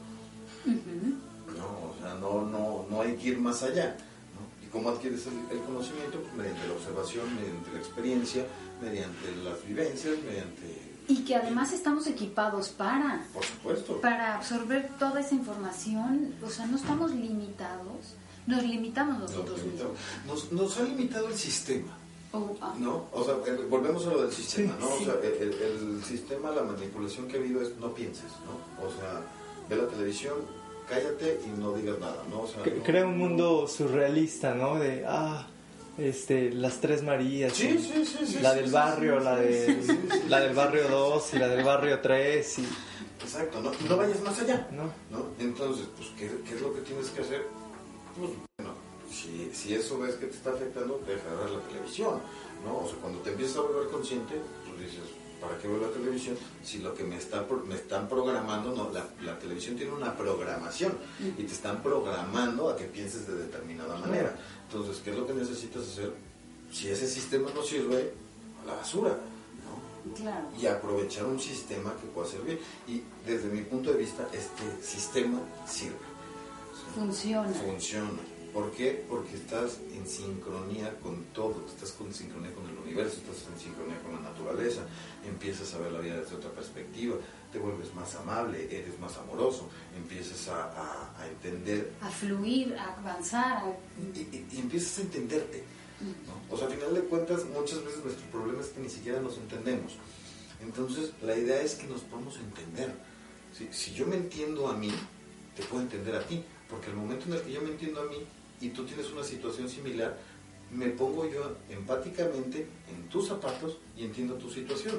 No, o sea, no, no, no hay que ir más allá. ¿no? ¿Y cómo adquieres el, el conocimiento? Pues mediante la observación, mediante la experiencia, mediante las vivencias, mediante... Y que además estamos equipados para. Por supuesto. para absorber toda esa información, o sea, no estamos limitados, nos limitamos Nos, nosotros limitamos. mismos. nos, nos ha limitado el sistema. O- ah, ¿No? O sea, eh, volvemos a lo del sistema, Sí, ¿no? sí. O sea, el, el- sistema, la manipulación que ha habido es no pienses, ¿no? O sea, ve la televisión, cállate y no digas nada, ¿no? O sea, no- Crea un mundo surrealista, ¿no? De, ah, este, las tres Marías. Sí, y sí, sí, sí, La sí, del sí, barrio, sí, la, de, sí, sí, sí. la del barrio 2 y la del barrio 3 y... Exacto, no, no vayas más allá, ¿no? ¿no? Entonces, pues, ¿qué, qué es lo que tienes que hacer? Bueno, si, si eso ves que te está afectando, deja de ver la televisión, ¿no? O sea, cuando te empiezas a volver consciente, pues dices, ¿para qué veo la televisión? Si lo que me, está, me están programando, no, la, la televisión tiene una programación y te están programando a que pienses de determinada manera. Entonces, ¿qué es lo que necesitas hacer? Si ese sistema no sirve, a la basura, ¿no? claro. y aprovechar un sistema que pueda servir. Y desde mi punto de vista, este sistema sirve, Funciona. funciona. ¿Por qué? Porque estás en sincronía con todo, estás en sincronía con el universo, estás en sincronía con la naturaleza, empiezas a ver la vida desde otra perspectiva, te vuelves más amable, eres más amoroso, empiezas a, a- a entender A fluir, a avanzar. y, y- y empiezas a entenderte. ¿no? O sea, al final de cuentas, muchas veces nuestro problema es que ni siquiera nos entendemos. Entonces, la idea es que nos podamos entender. Si, si yo me entiendo a mí, te puedo entender a ti. Porque al momento en el que yo me entiendo a mí, y tú tienes una situación similar, me pongo yo empáticamente en tus zapatos y entiendo tu situación.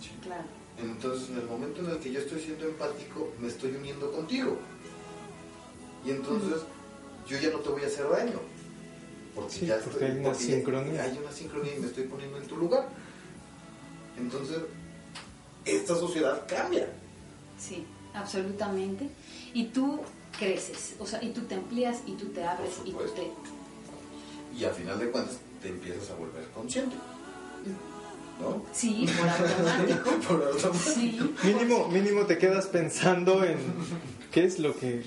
¿sí? Claro. Entonces, en el momento en el que yo estoy siendo empático, me estoy uniendo contigo. Y entonces, yo ya no te voy a hacer daño. Porque Sí, ya porque estoy- hay una porque sincronía. hay una sincronía y me estoy poniendo en tu lugar. Entonces, esta sociedad cambia. Sí, absolutamente. Y tú creces, o sea, y tú te amplías y tú te abres y tú te... Y a final de cuentas, te empiezas a volver consciente. ¿No? Sí, por automático. Por automático. Sí. Mínimo, mínimo te quedas pensando en qué es lo que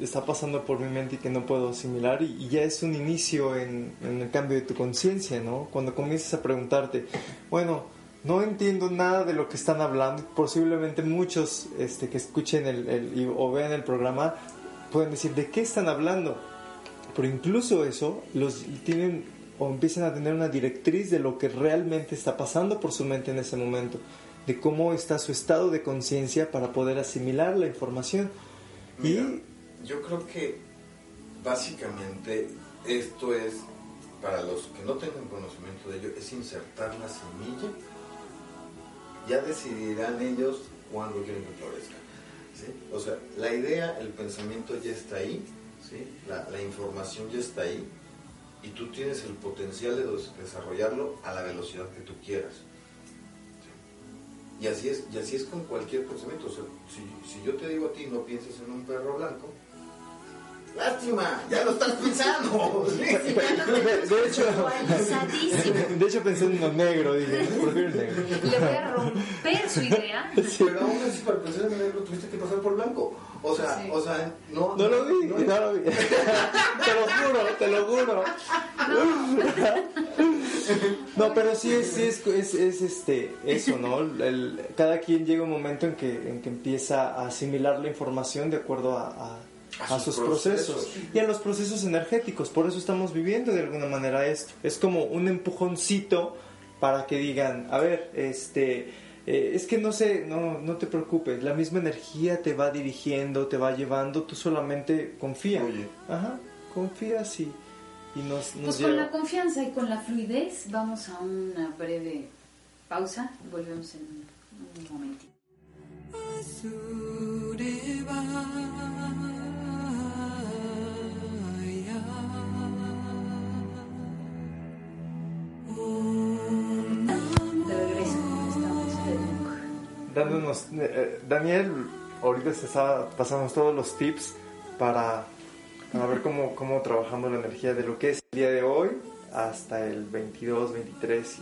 está pasando por mi mente y que no puedo asimilar y, y ya es un inicio en, en el cambio de tu conciencia, ¿no? Cuando comienzas a preguntarte, bueno, no entiendo nada de lo que están hablando, posiblemente muchos este, que escuchen el, el- y- o vean el programa pueden decir, ¿de qué están hablando? Pero incluso eso los tienen o empiezan a tener una directriz de lo que realmente está pasando por su mente en ese momento, de cómo está su estado de conciencia para poder asimilar la información. Y yo creo que básicamente esto es, para los que no tengan conocimiento de ello, es insertar la semilla. Ya decidirán ellos cuándo quieren que florezca. O sea, la idea, el pensamiento ya está ahí, la, información ya está ahí, y tú tienes el potencial de des- desarrollarlo a la velocidad que tú quieras. Y así es, y así es con cualquier pensamiento. O sea, si, si yo te digo a ti no pienses en un perro blanco, lástima, ya lo estás pensando. ¿sí? de, de hecho, de hecho pensé en uno negro, dije, prefiero el negro. Le voy a romper su idea. Pero aún así para pensar en negro tuviste que pasar por blanco. O sea, Sí. o sea, no. No lo vi, no- no lo vi. te lo juro, te lo juro. No, pero sí es, sí es, es, es, este, eso, ¿no? El- cada quien llega un momento en que, en que empieza a asimilar la información de acuerdo a, a- A a sus sus procesos. procesos. y a los procesos energéticos. Por eso estamos viviendo de alguna manera esto. Es como un empujoncito para que digan, a ver, este, eh, es que no sé, no, no te preocupes, la misma energía te va dirigiendo, te va llevando, tú solamente confía. Fluye. Ajá, confías y, y nos, nos Pues con la confianza y con la fluidez vamos a una breve pausa. Volvemos en un, un momentito. Dándonos, eh, eh, Daniel, ahorita se está pasando todos los tips para, para ver cómo, cómo trabajamos la energía de lo que es el día de hoy hasta el 22, 23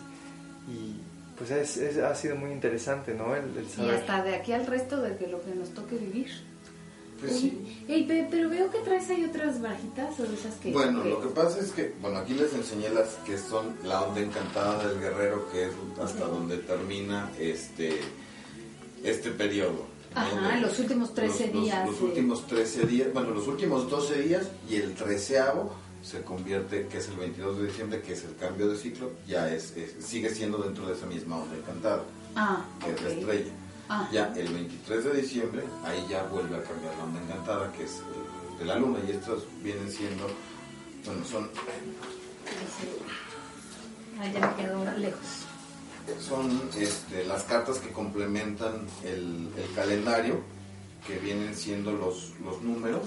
y, y, pues es, es- ha sido muy interesante, ¿no? El, el Y hasta de aquí al resto de que lo que nos toque vivir. Pues sí. Ey, pe- pero veo que traes ahí otras barajitas o de esas que... Bueno, que- lo que pasa es que, bueno, aquí les enseñé las que son la onda encantada del guerrero, que es hasta donde termina este este periodo. Ajá, los últimos 13 los- los- días Los, últimos 13 días, bueno, los últimos 12 días y el treceavo se convierte, que es el 22 de diciembre, que es el cambio de ciclo, ya es, es- sigue siendo dentro de esa misma onda encantada, Ah, que es la estrella. Ah. Ya el 23 de diciembre, ahí ya vuelve a cambiar la onda encantada, que es el de la luna, y estos vienen siendo, bueno, son, Ah, ya me quedó lejos. Son este, las cartas que complementan el, el calendario, que vienen siendo los, los números.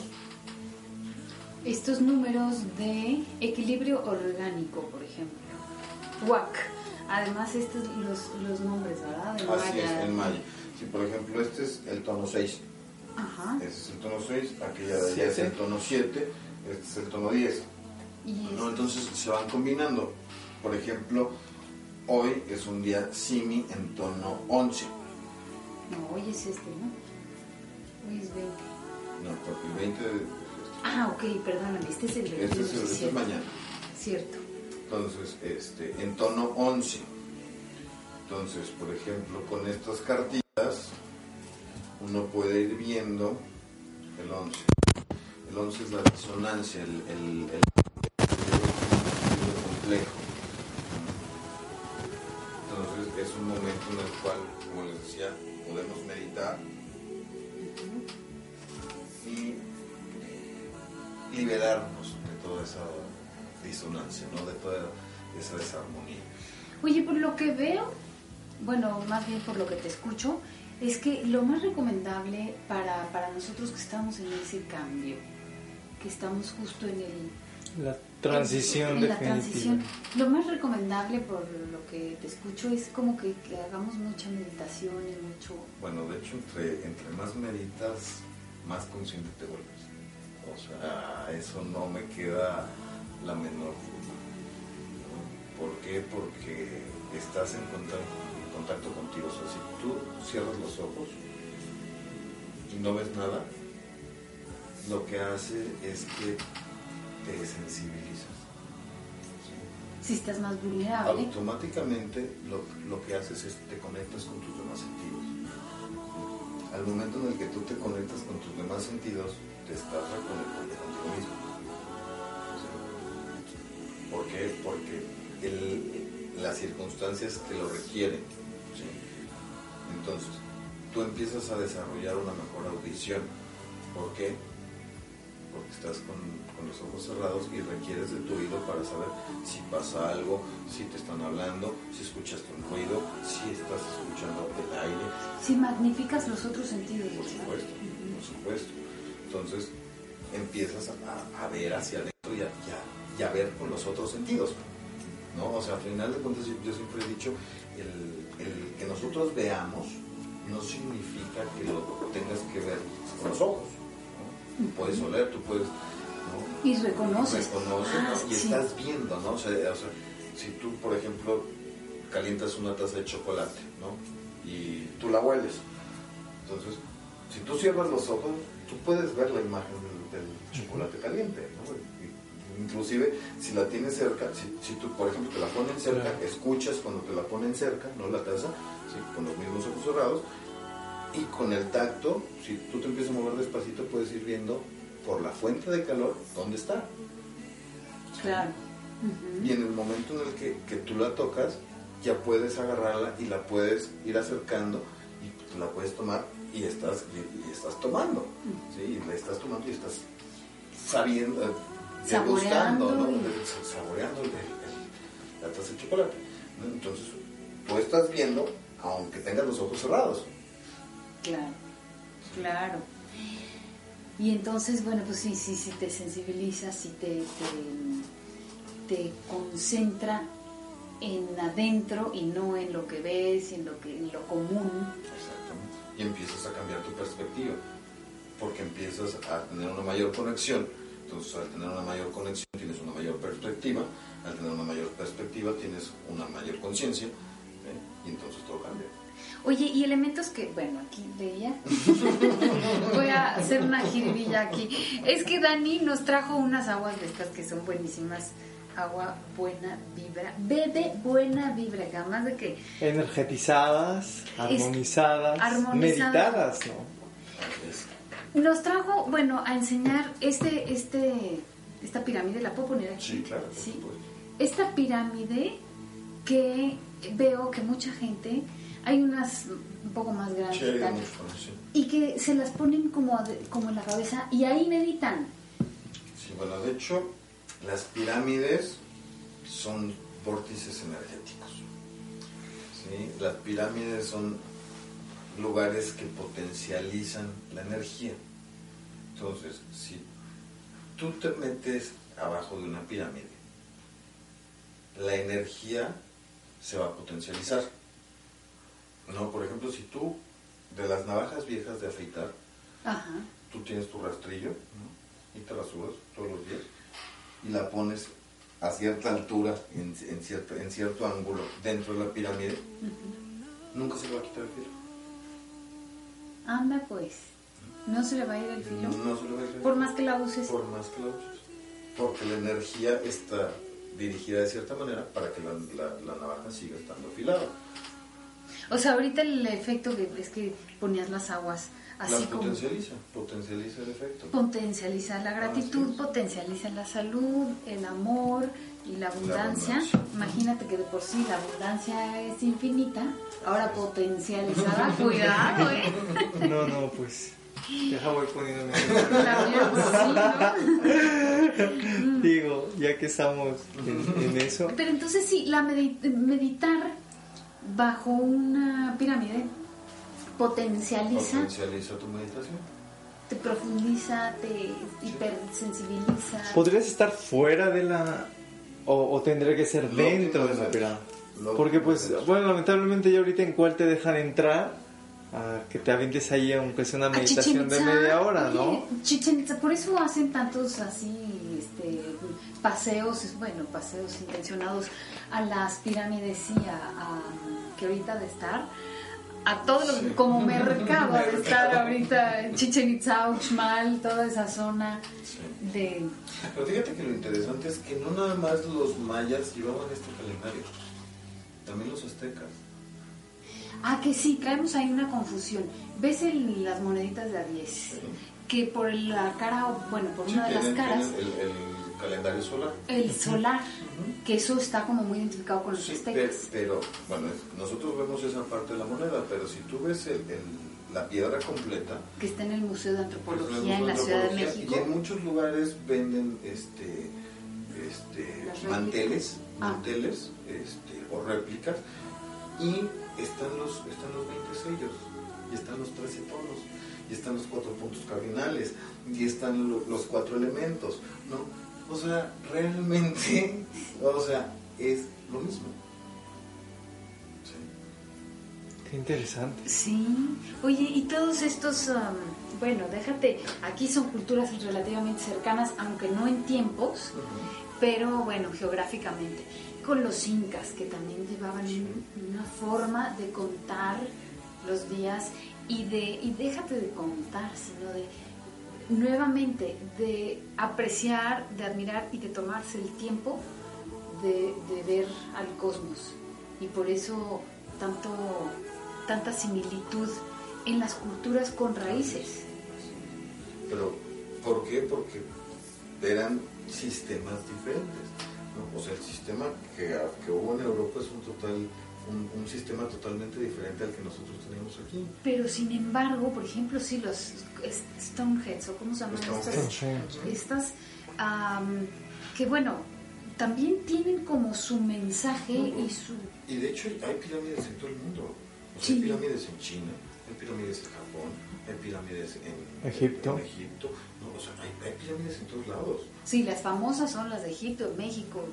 Estos números de equilibrio orgánico, por ejemplo. WAC. Además, estos los, los nombres, ¿verdad? Así Maya. es, en maya. Si por ejemplo este es el tono 6, Ajá. este es el tono 6, aquella de allá es el tono 7, este es el tono 10. Y ¿no? es- Entonces se van combinando. Por ejemplo, hoy es un día simi en tono 11. No, hoy es este, ¿no? Hoy es 20. No, porque el 20 de- Ah, ok, perdóname, este es el 21. este es, el, este es mañana. Cierto. Entonces, este, en tono 11. Entonces, por ejemplo, con estas cartitas, uno puede ir viendo el 11. El 11 es la disonancia, el, el, el- el complejo. En el cual, como les decía, podemos meditar y liberarnos de toda esa disonancia, ¿no? De toda esa desarmonía. Oye, por lo que veo, bueno, más bien por lo que te escucho, es que lo más recomendable para, para nosotros que estamos en ese cambio, que estamos justo en el... La transición en la definitiva. transición, lo más recomendable por lo que te escucho es como que, que hagamos mucha meditación y mucho... Bueno, de hecho, entre, entre más meditas, más consciente te vuelves. O sea, eso no me queda la menor duda. ¿no? ¿Por qué? Porque estás en contacto, en contacto contigo. O sea, si tú cierras los ojos y no ves nada, lo que hace es que te sensibilizas. Si estás más vulnerable, Automáticamente lo, lo que haces es te conectas con tus demás sentidos. Al momento en el que tú te conectas con tus demás sentidos, te estás reconectando contigo mismo. ¿Sí? ¿Por qué? Porque el- las circunstancias te lo requieren. ¿sí? Entonces, tú empiezas a desarrollar una mejor audición. ¿Por qué? Porque estás con, con los ojos cerrados y requieres de tu oído para saber si pasa algo, si te están hablando, si escuchaste un ruido, si estás escuchando el aire, si magnificas los otros sentidos, por supuesto, por supuesto. Entonces empiezas a, a ver hacia adentro y a, y a- y a ver con los otros sentidos. ¿no? O sea, al final de cuentas yo, yo siempre he dicho, el, el que nosotros veamos no significa que lo tengas que ver con los ojos. Tú puedes oler, tú puedes... ¿no? Y reconoces. reconoces, Ah, ¿no? y sí. estás viendo, ¿no? O sea, o sea, si tú, por ejemplo, calientas una taza de chocolate, ¿no? Y tú la hueles. Entonces, si tú cierras los ojos, tú puedes ver la imagen del, del chocolate caliente, ¿no? Inclusive, si la tienes cerca, si, si tú, por ejemplo, te la ponen cerca, Claro. escuchas cuando te la ponen cerca, no la taza, ¿sí? con los mismos ojos cerrados, y con el tacto, si tú te empiezas a mover despacito, puedes ir viendo por la fuente de calor dónde está. Claro. Y en el momento en el que, que tú la tocas, ya puedes agarrarla y la puedes ir acercando y la puedes tomar y estás, y, y estás tomando. ¿sí? Y la estás tomando y estás sabiendo, eh, Saboreando degustando, ¿no? y- De- saboreando el- el- la taza de chocolate. Entonces, tú estás viendo aunque tengas los ojos cerrados. Claro, claro. Y entonces, bueno, pues sí, sí, sí te sensibilizas, sí te, te, te concentra en adentro y no en lo que ves, en lo que en lo común. Exactamente. Y empiezas a cambiar tu perspectiva, porque empiezas a tener una mayor conexión. Entonces, al tener una mayor conexión, tienes una mayor perspectiva. Al tener una mayor perspectiva, tienes una mayor conciencia. ¿eh? Y entonces todo cambia. Oye, y elementos que, bueno, aquí veía. Voy a hacer una jiribilla aquí. Es que Dani nos trajo unas aguas de estas que son buenísimas. Agua buena vibra. Bebe buena vibra, además de que Energetizadas, armonizadas, armonizadas. meditadas, ¿no? Nos trajo, bueno, a enseñar este, este, esta pirámide, ¿la puedo poner aquí? Sí, claro, Sí. Esta pirámide que veo que mucha gente, hay unas un poco más grandes Sí, y que se las ponen como, como en la cabeza y ahí meditan. Sí, bueno, de hecho, las pirámides son vórtices energéticos. ¿sí? Las pirámides son lugares que potencializan la energía. Entonces, si tú te metes abajo de una pirámide, la energía se va a potencializar. No, por ejemplo, si tú de las navajas viejas de afeitar, Ajá. tú tienes tu rastrillo ¿no? y te rasuras todos los días y la pones a cierta altura, en, en cierto, en cierto ángulo dentro de la pirámide, nunca se le va a quitar el filo. Anda pues, no se le va a ir el filo. No se le va a quitar el Por filo. más que la uses. Por más que la uses. Porque la energía está dirigida de cierta manera para que la, la- la navaja siga estando afilada. O sea, ahorita el efecto que es que ponías las aguas así la como potencializa, potencializa el efecto. potencializa la gratitud, Así es. potencializa la salud, el amor y la abundancia. abundancia. Imagínate que de por sí la abundancia es infinita, ahora potencializada, cuidado, ¿eh? No, no, pues Deja voy poniéndome. Digo, ya que estamos en, en eso. Pero entonces sí, la medi- meditar bajo una pirámide potencializa, Potencializa tu meditación. te profundiza, te hipersensibiliza. ¿Podrías estar fuera de la... o, o tendría que ser Lo dentro que de la pirámide? lo Porque que pues, bueno, lamentablemente ya ahorita en cuál te dejan entrar, a que te avientes ahí aunque sea una meditación de media hora, ¿no? Itzá, por eso hacen tantos así este, paseos, bueno, paseos intencionados a las pirámides y a, a- que ahorita de estar, a todo lo Sí. como mercado de estar ahorita en Chichen Itza, Uxmal, toda esa zona Sí. de... Pero fíjate que lo interesante es que no nada más los mayas llevaban este calendario, también los aztecas. Ah, que sí, traemos ahí una confusión. ¿Ves el- las moneditas de a 10? Que por la cara, bueno, por una de las caras... tienen el, el calendario solar. El solar, que eso está como muy identificado con los Sí, aztecas. pero, bueno, nosotros vemos esa parte de la moneda, pero si tú ves el- el- la piedra completa, Que está en el Museo de Antropología en la Ciudad de México. Y en muchos lugares venden este, este manteles. Ah. manteles este, o réplicas, y están los, están los 20 sellos, y están los 13 tonos, y están los cuatro puntos cardinales, y están lo- los cuatro elementos, ¿no? O sea, realmente, o sea, es lo mismo. Sí. Qué interesante. Sí. Oye, y todos estos, am, bueno, déjate, aquí son culturas relativamente cercanas, aunque no en tiempos, pero bueno, geográficamente. Con los incas, que también llevaban un- una forma de contar los días y de, y déjate de contar, sino de nuevamente de apreciar, de admirar y de tomarse el tiempo de, ver al cosmos. Y por eso tanto, tanta similitud en las culturas con raíces. Pero, ¿por qué? Porque eran sistemas diferentes. ¿no? O sea, el sistema que, que hubo en Europa es un total un, un sistema totalmente diferente al que nosotros tenemos aquí. Pero sin embargo, por ejemplo, sí, los Stoneheads, o cómo se llaman estas, Stonehenge. estas am, que bueno, también tienen como su mensaje y su... Y de hecho hay pirámides en todo el mundo. O sea, Sí. Hay pirámides en China, hay pirámides en Japón, hay pirámides en Egipto. en Egipto. O sea, hay, hay pirámides en todos lados. Sí, las famosas son las de Egipto, México.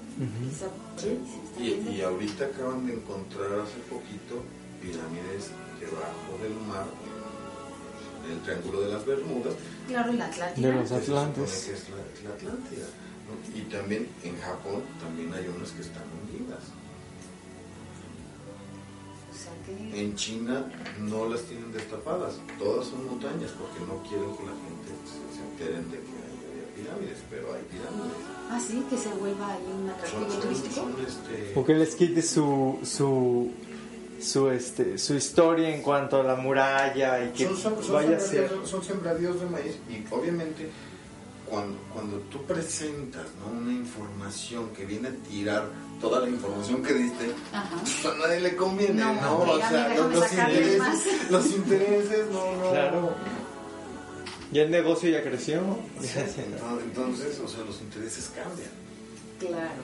Quizá, Sí. Y, ahorita acaban de encontrar hace poquito pirámides debajo del mar, en el Triángulo de las Bermudas, Claro, la Atlántida. De los se Atlantes. que es la, es la Atlántida. ¿no? Y también en Japón también hay unas que están hundidas. O sea que... En China no las tienen destapadas, todas son montañas porque no quieren que la gente de que pirámides, pero hay pirámides. Ah, sí, que se vuelva ahí un atractivo son- turístico. son, este, O que les quite su, su, su, este, su historia en cuanto a la muralla y que son, son- son vaya a ser... son sembradíos de maíz y obviamente cuando, cuando tú presentas ¿no? una información que viene a tirar toda la información que diste, Ajá. pues a nadie le conviene, No, ¿no? O sea, los, los intereses, los intereses, no, no. Claro. Ya el negocio ya creció. Sí, Entonces, o sea, los intereses cambian. Claro,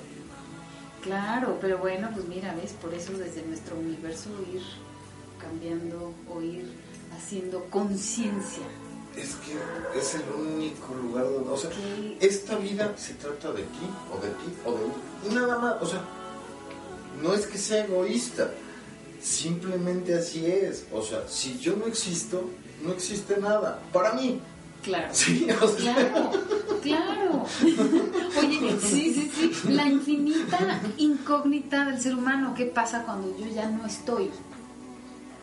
claro, pero bueno, pues mira, ves, por eso desde nuestro universo ir cambiando o ir haciendo conciencia. Es que es el único lugar donde, o sea, Sí. esta vida se trata de ti, o de ti, o de mí, nada más, o sea, no es que sea egoísta, simplemente así es, o sea, si yo no existo, no existe nada, para mí, Claro. sí, o sea, Claro, claro. Oye, sí, sí, sí. La infinita incógnita del ser humano. ¿Qué pasa cuando yo ya no estoy?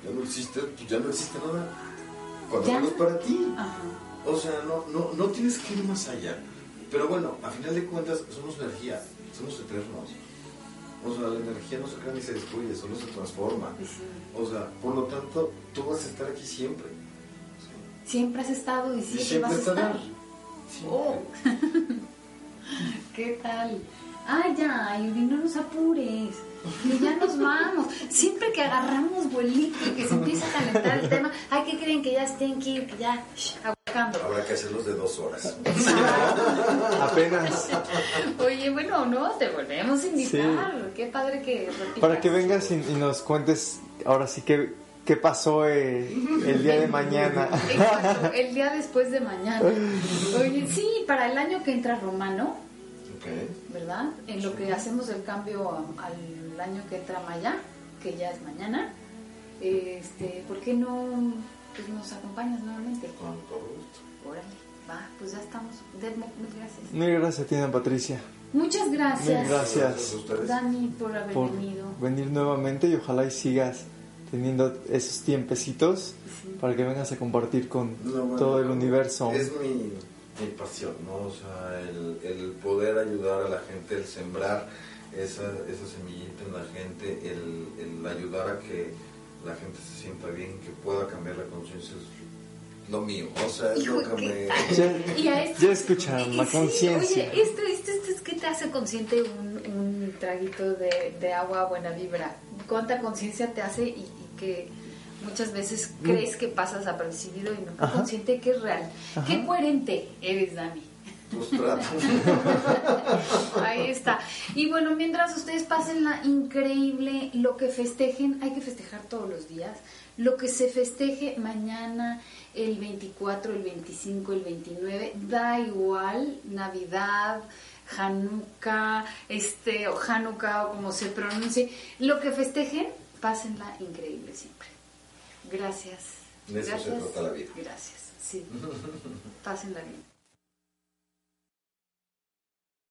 ya no existe, pues ya no existe nada, cuando menos para ti, Ajá. o sea, no, no, no tienes que ir más allá, pero bueno, a final de cuentas somos energía, somos eternos. O sea, la energía no se crea ni se destruye, solo se transforma. Pues. O sea, por lo tanto, tú vas a estar aquí siempre. Siempre has estado y Y siempre, siempre vas a estar. Siempre. Oh. ¿Qué tal? Ay, ya, Yuri, no nos apures. Que ya nos vamos. Siempre que agarramos vuelito y que se empieza a calentar el tema. Ay, ¿qué creen? Que ya estén que que ya shh, aguacando. Habrá que hacerlos de dos horas. Apenas. Oye, bueno, no, te volvemos a invitar. Qué padre que repitas. Para que vengas y, y nos cuentes ahora sí que qué pasó eh, el día de mañana. Exacto, el día después de mañana. Oye, sí, para el año que entra Romano, Ok. ¿verdad? En lo que hacemos el cambio al año que entra Maya, que ya es mañana, este, ¿por qué no pues, nos acompañas nuevamente? Con todo gusto. Órale, va, pues ya estamos. Muchas gracias. Muy gracias, Tina Patricia. Muchas gracias, gracias Gracias. Dani, por haber por venido. venir nuevamente y ojalá y sigas teniendo esos tiempecitos para que vengas a compartir con No, bueno, todo el universo. Es mi, mi pasión, ¿no? O sea, el, el poder ayudar a la gente, el sembrar esa, esa semillita en la gente, el, el ayudar a que la gente se sienta bien, que pueda cambiar la conciencia, es lo mío. O sea, es Hijo, lo que ¿qué me... Ya, ya escucharon, la Sí, conciencia. Oye, esto, esto, esto es que te hace consciente un, un traguito de, de agua buena vibra. ¿Cuánta conciencia te hace y que muchas veces crees que pasas apercibido y no Ajá. consciente que es real? Qué coherente eres, Dani. Pues. Ahí está. Y bueno, mientras ustedes pasen la increíble, lo que festejen, hay que festejar todos los días. Lo que se festeje mañana, el 24, el 25, el 29, da igual, Navidad, Hanukkah, este, o Hanukkah, o como se pronuncie. Lo que festejen, pásenla increíble siempre. Gracias. De eso se Gracias. trata la vida. Gracias. Sí. Pásenla bien.